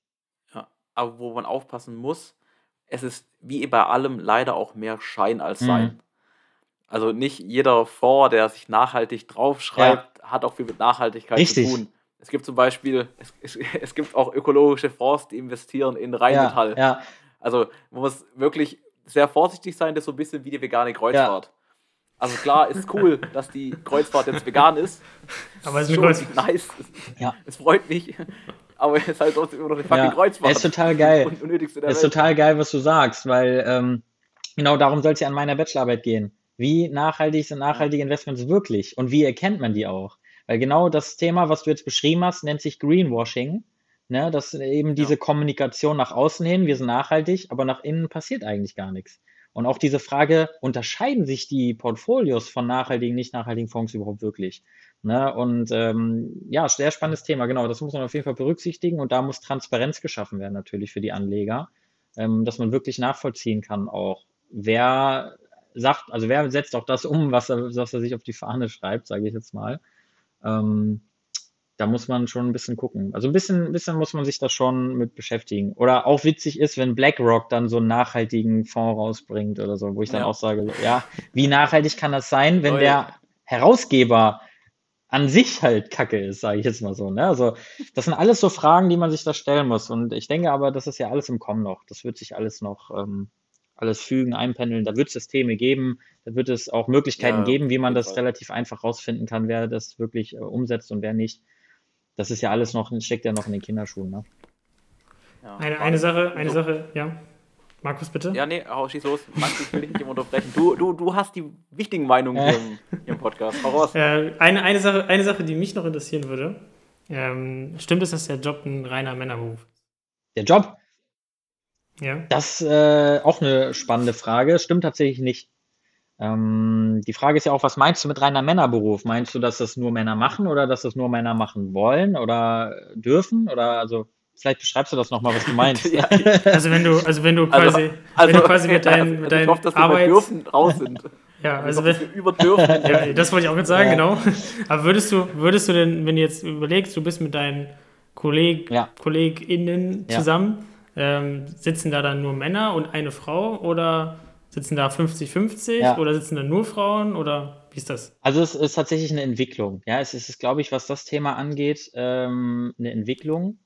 Speaker 3: Ja, aber wo man aufpassen muss, es ist wie bei allem leider auch mehr Schein als Sein. Mhm. Also nicht jeder Fonds, der sich nachhaltig draufschreibt, ja. hat auch viel mit Nachhaltigkeit Richtig. zu tun. Es gibt zum Beispiel, es, es, es, gibt auch ökologische Fonds, die investieren in Rheinmetall. Ja, ja. Also man muss wirklich sehr vorsichtig sein, das ist so ein bisschen wie die vegane Kreuzfahrt. Ja. Also klar, ist cool, <laughs> dass die Kreuzfahrt jetzt vegan ist.
Speaker 2: Aber es ist schon
Speaker 3: nice. Ja. Es freut mich. aber er ist halt trotzdem immer noch eine fucking
Speaker 4: Ja,
Speaker 3: Kreuzfahrt.
Speaker 4: ist total geil.
Speaker 3: Und der
Speaker 4: ist
Speaker 3: Welt.
Speaker 4: total geil, was du sagst, weil ähm, genau darum soll es ja an meiner Bachelorarbeit gehen. Wie nachhaltig sind nachhaltige Investments wirklich und wie erkennt man die auch? Weil genau das Thema, was du jetzt beschrieben hast, nennt sich Greenwashing. Ne, das ist eben diese Kommunikation nach außen hin, wir sind nachhaltig, aber nach innen passiert eigentlich gar nichts. Und auch diese Frage, unterscheiden sich die Portfolios von nachhaltigen, nicht nachhaltigen Fonds überhaupt wirklich? Ne? Und ähm, ja, sehr spannendes Thema, genau, das muss man auf jeden Fall berücksichtigen und da muss Transparenz geschaffen werden natürlich für die Anleger, ähm, dass man wirklich nachvollziehen kann auch, wer sagt, also wer setzt auch das um, was er, was er sich auf die Fahne schreibt, sage ich jetzt mal. Ähm, da muss man schon ein bisschen gucken. Also ein bisschen, ein bisschen muss man sich da schon mit beschäftigen. Oder auch witzig ist, wenn BlackRock dann so einen nachhaltigen Fonds rausbringt oder so, wo ich dann
Speaker 3: Ja.
Speaker 4: auch sage, ja, wie nachhaltig kann das sein, wenn
Speaker 3: Oh,
Speaker 4: der. Herausgeber an sich halt Kacke ist, sage ich jetzt mal so. Ne? Also das sind alles so Fragen, die man sich da stellen muss. Und ich denke aber, das ist ja alles im Kommen noch. Das wird sich alles noch ähm, alles fügen, einpendeln. Da wird es Systeme geben, da wird es auch Möglichkeiten
Speaker 3: Ja,
Speaker 4: geben, wie man das
Speaker 3: Fall.
Speaker 4: relativ einfach rausfinden kann, wer das wirklich äh, umsetzt und wer nicht. Das ist ja alles noch, steckt ja noch in den Kinderschuhen. Ne?
Speaker 3: Ja.
Speaker 2: Eine, eine Sache, eine
Speaker 3: So.
Speaker 2: Sache, ja. Markus, bitte.
Speaker 3: Ja, nee, hau, schieß los. Max, ich will dich nicht immer unterbrechen. Du, du, du hast die wichtigen Meinungen hier im, im Podcast. Hau raus.
Speaker 2: Äh, eine, eine, Sache, eine Sache, die mich noch interessieren würde. Ähm, stimmt es, dass der Job ein reiner Männerberuf ist?
Speaker 4: Der Job,
Speaker 2: Ja.
Speaker 4: Das äh, auch eine spannende Frage. Stimmt tatsächlich nicht. Ähm, die Frage ist ja auch, was meinst du mit reiner Männerberuf? Meinst du, dass das nur Männer machen oder dass das nur Männer machen wollen oder dürfen? Oder also vielleicht beschreibst du das nochmal, was du meinst. <laughs>
Speaker 3: Ja,
Speaker 2: Also wenn du, also wenn du
Speaker 3: Also,
Speaker 2: quasi,
Speaker 3: also,
Speaker 2: wenn du quasi mit deinen, <laughs>
Speaker 3: also,
Speaker 2: mit
Speaker 3: ich
Speaker 2: deinen
Speaker 3: hoffe, dass wir bei
Speaker 2: Arbeits...
Speaker 3: dürfen raus sind. <laughs>
Speaker 2: Ja, also
Speaker 3: Also,
Speaker 2: wenn,
Speaker 3: dass wir über dürfen.
Speaker 2: ja, das wollte ich auch gerade sagen,
Speaker 4: Ja.
Speaker 2: genau. Aber würdest du, würdest du denn, wenn du jetzt überlegst, du bist mit deinen Kolleg,
Speaker 4: Ja.
Speaker 2: KollegInnen
Speaker 4: Ja.
Speaker 2: zusammen, ähm, sitzen da dann nur Männer und eine Frau oder sitzen da 50-50
Speaker 4: Ja.
Speaker 2: oder sitzen da nur Frauen oder wie ist das?
Speaker 4: Also es ist tatsächlich eine Entwicklung. Ja, es ist, glaube ich, was das Thema angeht, ähm, eine Entwicklung.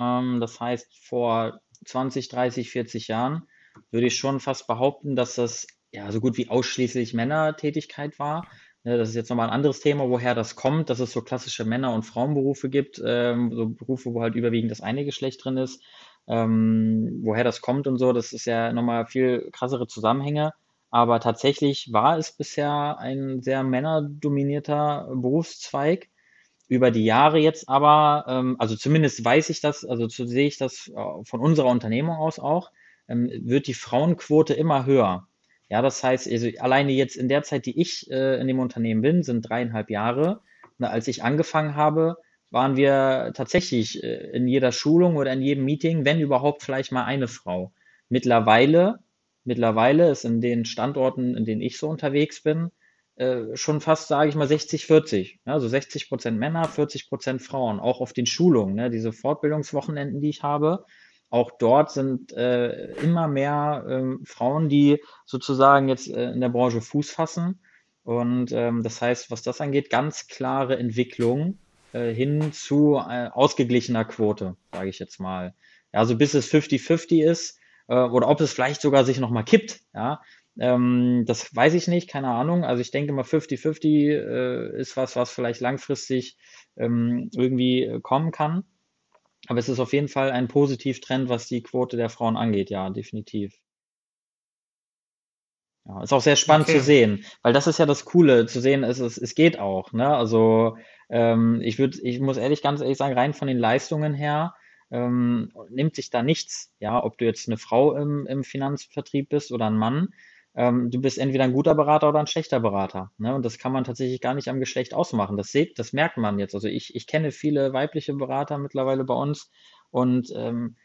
Speaker 4: Ähm, das heißt, vor 20, 30, 40 Jahren würde ich schon fast behaupten, dass das ja so gut wie ausschließlich Männertätigkeit war. Ne, das ist jetzt nochmal ein anderes Thema, woher das kommt, dass es so klassische Männer- und Frauenberufe gibt, ähm, so Berufe, wo halt überwiegend das eine Geschlecht drin ist. Ähm, woher das kommt und so, das ist ja nochmal viel krassere Zusammenhänge. Aber tatsächlich war es bisher ein sehr männerdominierter Berufszweig. Über die Jahre jetzt aber, ähm, also zumindest weiß ich das, also so sehe ich das äh, von unserer Unternehmung aus auch, ähm, wird die Frauenquote immer höher. Ja, das heißt, also alleine jetzt in der Zeit, die ich äh, in dem Unternehmen bin, sind dreieinhalb Jahre. Na, als ich angefangen habe, waren wir tatsächlich äh, in jeder Schulung oder in jedem Meeting, wenn überhaupt vielleicht mal eine Frau. Mittlerweile, mittlerweile ist in den Standorten, in denen ich so unterwegs bin, äh, schon fast, sage ich mal, 60, 40. Ja, also 60 Prozent Männer, 40 Prozent Frauen. Auch auf den Schulungen, ne, diese Fortbildungswochenenden, die ich habe. Auch dort sind äh, immer mehr ähm, Frauen, die sozusagen jetzt äh, in der Branche Fuß fassen. Und ähm, das heißt, was das angeht, ganz klare Entwicklung äh, hin zu äh, ausgeglichener Quote, sage ich jetzt mal. Ja, also bis es 50-50 ist äh, oder ob es vielleicht sogar sich nochmal kippt, ja, ähm, das weiß ich nicht, keine Ahnung. Also ich denke mal 50-50 äh, ist was, was vielleicht langfristig ähm, irgendwie äh, kommen kann. Aber es ist auf jeden Fall ein Positivtrend, was die Quote der Frauen angeht, ja, definitiv. Ja, ist auch sehr spannend
Speaker 2: Okay.
Speaker 4: zu sehen, weil das ist ja das Coole, zu sehen, es, es, es geht auch, ne? Also ähm, ich würde, ich muss ehrlich, ganz ehrlich sagen, rein von den Leistungen her, ähm, nimmt sich da nichts, ja, ob du jetzt eine Frau im, im Finanzvertrieb bist oder ein Mann, ähm, du bist entweder ein guter Berater oder ein schlechter Berater, ne? Und das kann man tatsächlich gar nicht am Geschlecht ausmachen. Das seht, das merkt man jetzt. Also ich, ich kenne viele weibliche Berater mittlerweile bei uns und ähm,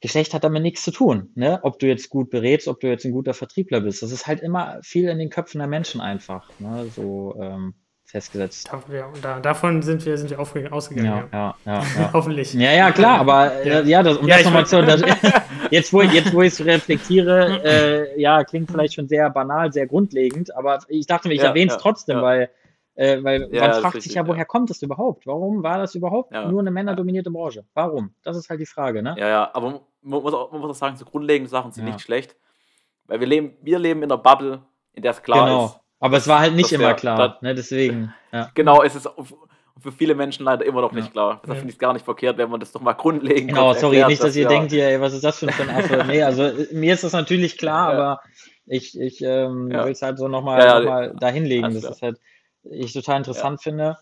Speaker 4: Geschlecht hat damit nichts zu tun, ne? Ob du jetzt gut berätst, ob du jetzt ein guter Vertriebler bist. Das ist halt immer viel in den Köpfen der Menschen einfach, ne? So ähm, festgesetzt.
Speaker 2: Da, ja, und da, davon sind wir, sind wir ausgegangen.
Speaker 4: Ja,
Speaker 2: Ja,
Speaker 4: ja, ja, ja. <laughs>
Speaker 2: Hoffentlich.
Speaker 4: Ja, ja, klar, aber
Speaker 2: Ja.
Speaker 4: äh, ja, das, um
Speaker 2: Ja,
Speaker 4: das nochmal zu unter jetzt, wo, jetzt, wo ich es reflektiere, äh, ja, klingt vielleicht schon sehr banal, sehr grundlegend, aber ich dachte mir, ich
Speaker 3: Ja,
Speaker 4: erwähne es
Speaker 3: ja,
Speaker 4: trotzdem,
Speaker 3: ja.
Speaker 4: weil, äh, weil
Speaker 3: Ja,
Speaker 4: man
Speaker 3: das
Speaker 4: fragt
Speaker 3: richtig,
Speaker 4: sich ja, woher
Speaker 3: ja.
Speaker 4: kommt das überhaupt? Warum war das überhaupt
Speaker 3: Ja.
Speaker 4: nur eine männerdominierte Branche? Warum? Das ist halt die Frage, ne?
Speaker 3: Ja, ja, aber man muss auch, man muss auch sagen, so grundlegende Sachen sind
Speaker 4: Ja.
Speaker 3: nicht schlecht. Weil wir leben, wir leben in einer Bubble, in der es klar
Speaker 4: genau.
Speaker 3: ist.
Speaker 4: Aber es war halt nicht
Speaker 3: dass
Speaker 4: immer klar,
Speaker 3: da-
Speaker 4: ne? Deswegen, ja.
Speaker 3: Genau, es ist. für viele Menschen leider immer noch nicht klar. Deshalb
Speaker 2: Ja.
Speaker 3: finde ich es gar nicht verkehrt, wenn man das doch mal grundlegend
Speaker 4: Genau, sorry,
Speaker 3: erklärt,
Speaker 4: nicht, dass ihr
Speaker 3: ja-
Speaker 4: denkt, ey, was ist das für ein Affe? <laughs> Nee, also äh, mir ist das natürlich klar,
Speaker 3: Ja.
Speaker 4: aber ich, ich ähm,
Speaker 3: Ja.
Speaker 4: will es halt so nochmal
Speaker 3: Ja, ja,
Speaker 4: noch mal dahinlegen, dass es halt ich total interessant finde,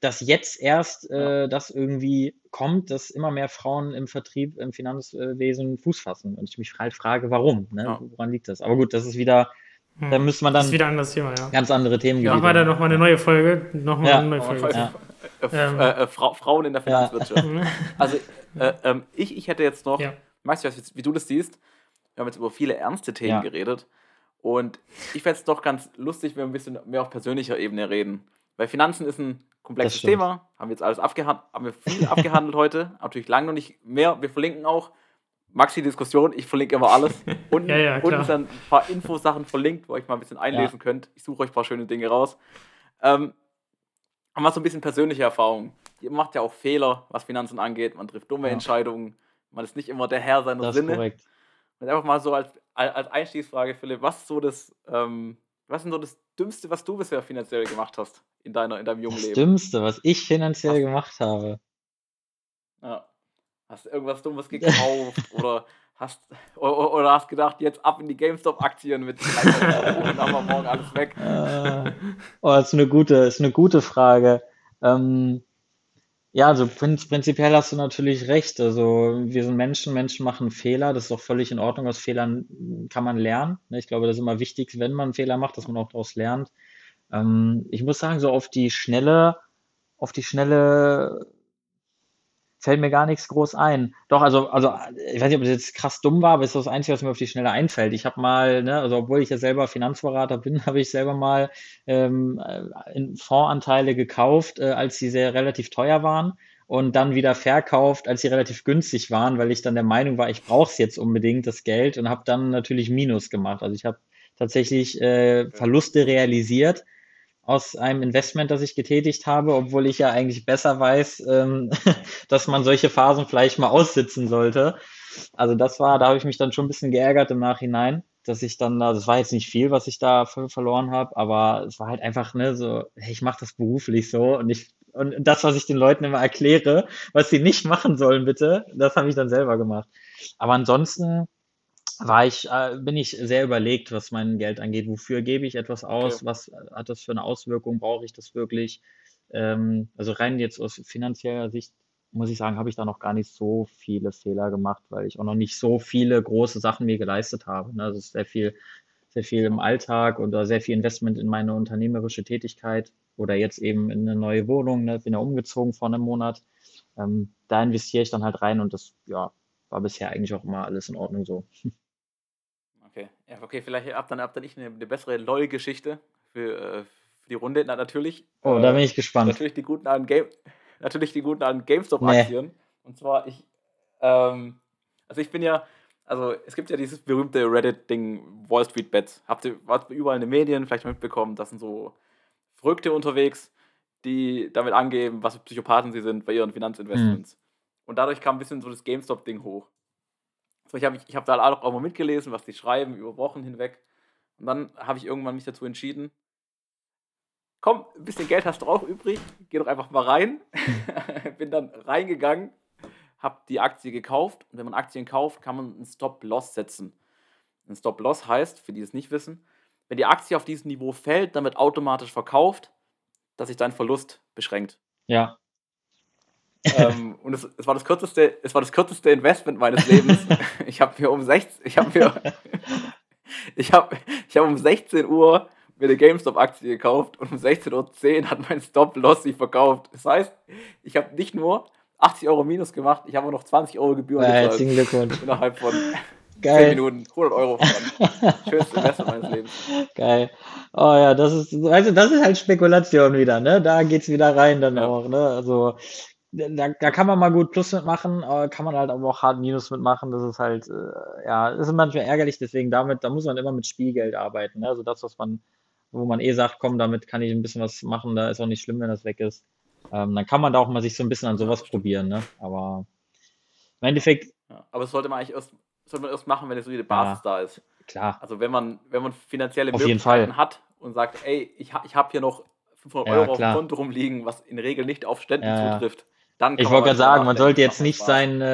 Speaker 4: dass jetzt erst äh, das irgendwie kommt, dass immer mehr Frauen im Vertrieb, im Finanzwesen Fuß fassen. Und ich mich halt frage, warum? Ne?
Speaker 3: Ja.
Speaker 4: Woran liegt das? Aber gut, das ist wieder,
Speaker 2: Hm.
Speaker 4: da müsste man
Speaker 2: das
Speaker 4: dann
Speaker 2: ist wieder ein anderes Thema, ja.
Speaker 4: ganz andere Themen
Speaker 2: Machen wir da nochmal eine neue Folge. Nochmal
Speaker 4: Ja.
Speaker 2: eine neue Folge.
Speaker 4: Ja.
Speaker 3: Äh,
Speaker 2: Ähm.
Speaker 3: äh, äh, Fra Frauen in der
Speaker 4: Ja.
Speaker 3: Finanzwirtschaft. <laughs> Also, äh, ähm, ich, ich hätte jetzt noch,
Speaker 2: Ja.
Speaker 3: weißt du, wie du das siehst? Wir haben jetzt über viele ernste Themen
Speaker 4: Ja.
Speaker 3: geredet. Und ich fände es doch ganz lustig, wenn wir ein bisschen mehr auf persönlicher Ebene reden. Weil Finanzen ist ein komplexes
Speaker 4: Das.
Speaker 3: Thema. Haben wir jetzt alles abgehandelt, haben wir viel abgehandelt <laughs> heute. Natürlich lange noch nicht mehr. Wir verlinken auch Maxi Diskussion, ich verlinke immer alles. <laughs> Unten,
Speaker 2: Ja, ja,
Speaker 3: unten sind ein paar Infosachen verlinkt, wo ihr euch mal ein bisschen einlesen könnt. Ich suche euch ein paar schöne Dinge raus. Ähm, haben wir so ein bisschen persönliche Erfahrungen. Ihr macht ja auch Fehler, was Finanzen angeht. Man trifft dumme
Speaker 4: Ja.
Speaker 3: Entscheidungen. Man ist nicht immer der Herr seiner
Speaker 4: Das ist
Speaker 3: Sinne.
Speaker 4: korrekt.
Speaker 3: Und einfach mal so als, als Einstiegsfrage, Philipp, was ist so das, ähm, was ist so das Dümmste, was du bisher finanziell gemacht hast in, deiner, in deinem jungen
Speaker 4: Das
Speaker 3: Leben?
Speaker 4: Dümmste, was ich finanziell
Speaker 3: Was-
Speaker 4: gemacht habe.
Speaker 3: Ja. Hast du irgendwas Dummes gekauft <laughs> oder hast oder, oder hast gedacht, jetzt ab in die GameStop-Aktien mit 3000 Euro <laughs> und haben wir morgen alles weg.
Speaker 4: Äh, oh, das ist eine gute, ist eine gute Frage. Ähm, ja, also prinz, prinzipiell hast du natürlich recht. Also wir sind Menschen, Menschen machen Fehler. Das ist auch völlig in Ordnung. Aus Fehlern kann man lernen. ne? Ich glaube, das ist immer wichtig, wenn man Fehler macht, dass man auch daraus lernt. Ähm, ich muss sagen, so auf die Schnelle, auf die Schnelle fällt mir gar nichts groß ein. Doch, also, also ich weiß nicht, ob das jetzt krass dumm war, aber es ist das Einzige, was mir auf die Schnelle einfällt. Ich habe mal, ne, also obwohl ich ja selber Finanzberater bin, <laughs> habe ich selber mal ähm, äh, in Fondsanteile gekauft, äh, als sie sehr relativ teuer waren und dann wieder verkauft, als sie relativ günstig waren, weil ich dann der Meinung war, ich brauche es jetzt unbedingt, das Geld, und habe dann natürlich Minus gemacht. Also ich habe tatsächlich äh, Verluste realisiert aus einem Investment, das ich getätigt habe, obwohl ich ja eigentlich besser weiß, ähm, <laughs> dass man solche Phasen vielleicht mal aussitzen sollte. Also das war, da habe ich mich dann schon ein bisschen geärgert im Nachhinein, dass ich dann, also es war jetzt nicht viel, was ich da ver- verloren habe, aber es war halt einfach, ne, so, hey, ich mache das beruflich so und ich, und das, was ich den Leuten immer erkläre, was sie nicht machen sollen, bitte, das habe ich dann selber gemacht. Aber ansonsten war ich, äh, bin ich sehr überlegt, was mein Geld angeht. Wofür gebe ich etwas aus?
Speaker 3: Okay.
Speaker 4: Was hat das für eine Auswirkung? Brauche ich das wirklich? Ähm, also rein jetzt aus finanzieller Sicht muss ich sagen, habe ich da noch gar nicht so viele Fehler gemacht, weil ich auch noch nicht so viele große Sachen mir geleistet habe. Ne? Also sehr viel, sehr viel im Alltag oder sehr viel Investment in meine unternehmerische Tätigkeit oder jetzt eben in eine neue Wohnung. Ne? Bin ja umgezogen vor einem Monat. Ähm, da investiere ich dann halt rein und das, ja, war bisher eigentlich auch immer alles in Ordnung so. <laughs>
Speaker 3: Okay, ja, okay, vielleicht ab dann, ab dann ich eine, eine bessere LOL-Geschichte für, äh, für die Runde. Na, natürlich.
Speaker 4: Oh,
Speaker 3: äh,
Speaker 4: da bin ich gespannt.
Speaker 3: Natürlich die guten alten Game, natürlich die guten alten GameStop-Aktien. Und zwar ich, ähm, also ich bin ja, also es gibt ja dieses berühmte Reddit-Ding Wall Street Bets. Habt ihr wart überall in den Medien vielleicht mitbekommen, das sind so Verrückte unterwegs, die damit angeben, was für Psychopathen sie sind bei ihren Finanzinvestments. Und dadurch kam ein bisschen so das GameStop-Ding hoch. So, ich habe ich hab da auch mal mitgelesen, was die schreiben über Wochen hinweg. Und dann habe ich irgendwann mich dazu entschieden, komm, ein bisschen Geld hast du auch übrig, geh doch einfach mal rein. <laughs> Bin dann reingegangen, habe die Aktie gekauft und wenn man Aktien kauft, kann man einen Stop-Loss setzen. Ein Stop-Loss heißt, für die es nicht wissen, wenn die Aktie auf diesem Niveau fällt, dann wird automatisch verkauft, dass sich dein Verlust beschränkt.
Speaker 4: Ja,
Speaker 3: ähm, und es, es, war das kürzeste, es war das kürzeste Investment meines Lebens. <laughs> Ich habe mir um 16, ich habe mir, ich habe, ich habe um 16 Uhr mir eine GameStop-Aktie gekauft und um 16.10 Uhr hat mein Stop-Loss sich verkauft. Das heißt, ich habe nicht nur 80 Euro Minus gemacht, ich habe auch noch 20 Euro Gebühren
Speaker 4: ja, herzlichen Glückwunsch.
Speaker 3: Innerhalb von 10
Speaker 4: Geil,
Speaker 3: Minuten 100 Euro voran. Schönstes Investment meines Lebens.
Speaker 4: geil. Oh ja, das ist, du, das ist halt Spekulation wieder, ne? Da geht's wieder rein dann
Speaker 3: Ja.
Speaker 4: auch, ne? Also, da, da kann man mal gut Plus mitmachen, kann man halt aber auch hart Minus mitmachen. Das ist halt, äh, ja, das ist manchmal ärgerlich, deswegen damit, da muss man immer mit Spielgeld arbeiten, ne? Also das, was man, wo man eh sagt, komm, damit kann ich ein bisschen was machen, da ist auch nicht schlimm, wenn das weg ist. Ähm, dann kann man da auch mal sich so ein bisschen an sowas probieren, ne? Aber im Endeffekt,
Speaker 3: Ja, aber das sollte man eigentlich erst, sollte man erst machen, wenn eine solide Basis da ist.
Speaker 4: klar,
Speaker 3: Also wenn man, wenn man finanzielle
Speaker 4: Auf
Speaker 3: Möglichkeiten hat und sagt, ey, ich, ich habe hier noch 500 ja, Euro klar. auf dem Konto rumliegen, was in der Regel nicht auf Ständen ja, zutrifft.
Speaker 4: Dann ich wollte gerade sagen, man sollte jetzt nicht sein, äh,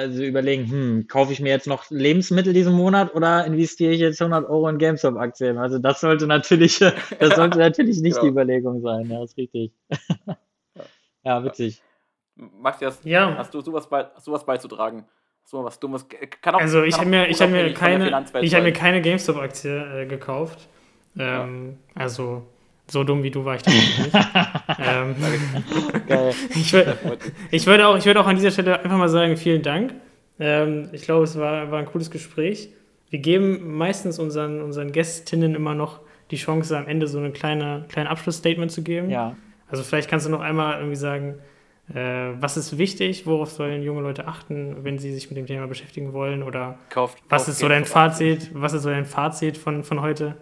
Speaker 4: also überlegen, hm, kaufe ich mir jetzt noch Lebensmittel diesen Monat oder investiere ich jetzt 100 Euro in GameStop-Aktien? Also das sollte natürlich, <laughs> das sollte <laughs> natürlich nicht genau. die Überlegung sein. Ja, ist richtig. <laughs> ja, witzig.
Speaker 3: Matthias, ja. hast du sowas, bei, sowas beizutragen? So was Dummes.
Speaker 2: Kann auch, also ich habe mir, hab mir keine, ich habe mir keine GameStop-Aktie äh, gekauft. Ähm, ja. Also so dumm wie du war ich dann nicht. <laughs> ähm, ich, ich, würde auch, ich würde auch an dieser Stelle einfach mal sagen, vielen Dank. Ähm, ich glaube, es war, war ein cooles Gespräch. Wir geben meistens unseren, unseren Gästinnen immer noch die Chance, am Ende so ein kleine, kleines Abschlussstatement zu geben. Ja. Also vielleicht kannst du noch einmal irgendwie sagen, äh, was ist wichtig, worauf sollen junge Leute achten, wenn sie sich mit dem Thema beschäftigen wollen? Oder kauft, was kauft ist so dein Fazit? Was ist so dein Fazit von, von heute?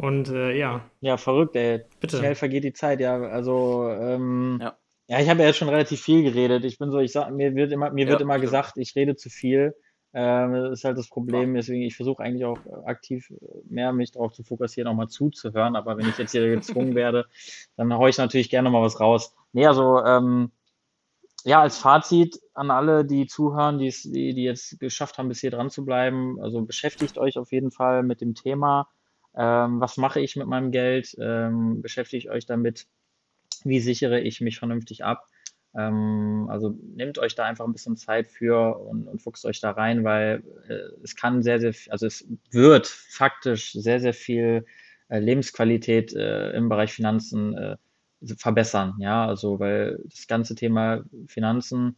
Speaker 2: Und äh, ja.
Speaker 4: Ja, verrückt, ey. Bitte. Schnell vergeht die Zeit, ja. Also, ähm, ja. ja. ich habe ja jetzt schon relativ viel geredet. Ich bin so, ich sag, mir wird immer, mir ja, wird immer gesagt, ich rede zu viel. Ähm, das ist halt das Problem. Deswegen, ich versuche eigentlich auch aktiv mehr mich darauf zu fokussieren, auch mal zuzuhören. Aber wenn ich jetzt hier gezwungen <laughs> werde, dann haue ich natürlich gerne mal was raus. Nee, also, ähm, ja, als Fazit an alle, die zuhören, die, die, die jetzt geschafft haben, bis hier dran zu bleiben, also beschäftigt euch auf jeden Fall mit dem Thema ähm, was mache ich mit meinem Geld? Ähm, beschäftigt euch damit, wie sichere ich mich vernünftig ab? Ähm, also nehmt euch da einfach ein bisschen Zeit für und, und fuchst euch da rein, weil äh, es kann sehr, sehr, also es wird faktisch sehr, sehr viel äh, Lebensqualität äh, im Bereich Finanzen äh, verbessern. Ja, also weil das ganze Thema Finanzen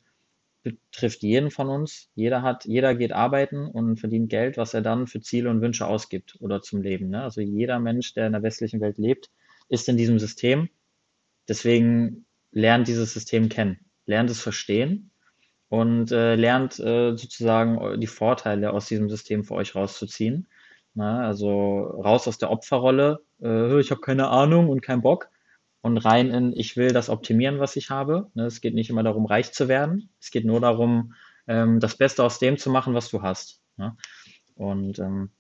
Speaker 4: betrifft jeden von uns. Jeder hat, jeder geht arbeiten und verdient Geld, was er dann für Ziele und Wünsche ausgibt oder zum Leben. Ne? Also jeder Mensch, der in der westlichen Welt lebt, ist in diesem System. Deswegen lernt dieses System kennen, lernt es verstehen und äh, lernt äh, sozusagen die Vorteile aus diesem System für euch rauszuziehen. Ne? also raus aus der Opferrolle, äh, ich habe keine Ahnung und keinen Bock, und rein in, ich will das optimieren, was ich habe. Ne, es geht nicht immer darum, reich zu werden. Es geht nur darum, ähm, das Beste aus dem zu machen, was du hast. Ne? Und ähm,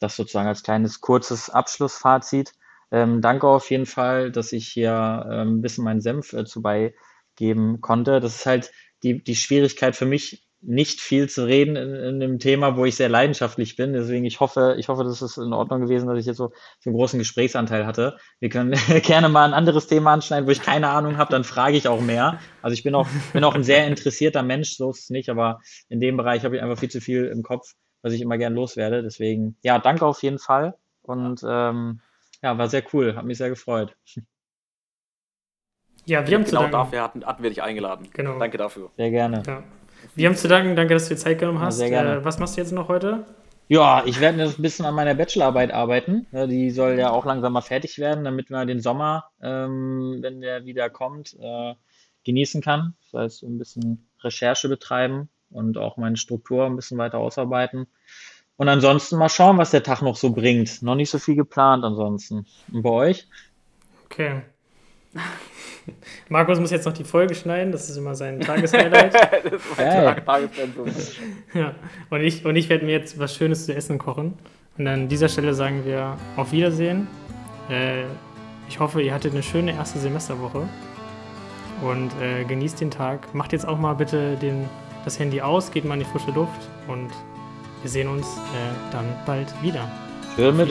Speaker 4: das sozusagen als kleines, kurzes Abschlussfazit. Ähm, danke auf jeden Fall, dass ich hier ein bisschen meinen Senf äh, zu beigeben konnte. Das ist halt die, die Schwierigkeit für mich, nicht viel zu reden in, in dem Thema, wo ich sehr leidenschaftlich bin. Deswegen, ich hoffe, ich hoffe, das ist in Ordnung gewesen, dass ich jetzt so, so einen großen Gesprächsanteil hatte. Wir können <laughs> gerne mal ein anderes Thema anschneiden, wo ich keine Ahnung habe, dann frage ich auch mehr. Also ich bin auch, bin auch ein sehr interessierter Mensch, so ist es nicht, aber in dem Bereich habe ich einfach viel zu viel im Kopf, was ich immer gern loswerde. Deswegen, ja, danke auf jeden Fall. Und ähm, ja, war sehr cool, hat mich sehr gefreut.
Speaker 3: Ja, wir haben genau zu dafür hatten, hatten wir dich eingeladen. Genau. Danke dafür.
Speaker 4: Sehr gerne. Ja.
Speaker 2: Wir haben zu danken, danke, dass du dir Zeit genommen hast. Sehr gerne. Äh, was machst du jetzt noch heute?
Speaker 4: Ja, ich werde ein bisschen an meiner Bachelorarbeit arbeiten. Die soll ja auch langsam mal fertig werden, damit man den Sommer, ähm, wenn der wieder kommt, äh, genießen kann. Das heißt, ein bisschen Recherche betreiben und auch meine Struktur ein bisschen weiter ausarbeiten. Und ansonsten mal schauen, was der Tag noch so bringt. Noch nicht so viel geplant ansonsten. Und bei euch?
Speaker 2: Okay. <laughs> Markus muss jetzt noch die Folge schneiden, das ist immer sein Tageshighlight. <laughs> das ist mein Tagespensum. ja, und ich, und ich werde mir jetzt was Schönes zu essen kochen. Und an dieser Stelle sagen wir auf Wiedersehen. Äh, ich hoffe, ihr hattet eine schöne erste Semesterwoche und äh, genießt den Tag. Macht jetzt auch mal bitte den, das Handy aus, geht mal in die frische Luft und wir sehen uns äh, dann bald wieder.
Speaker 4: Schön mit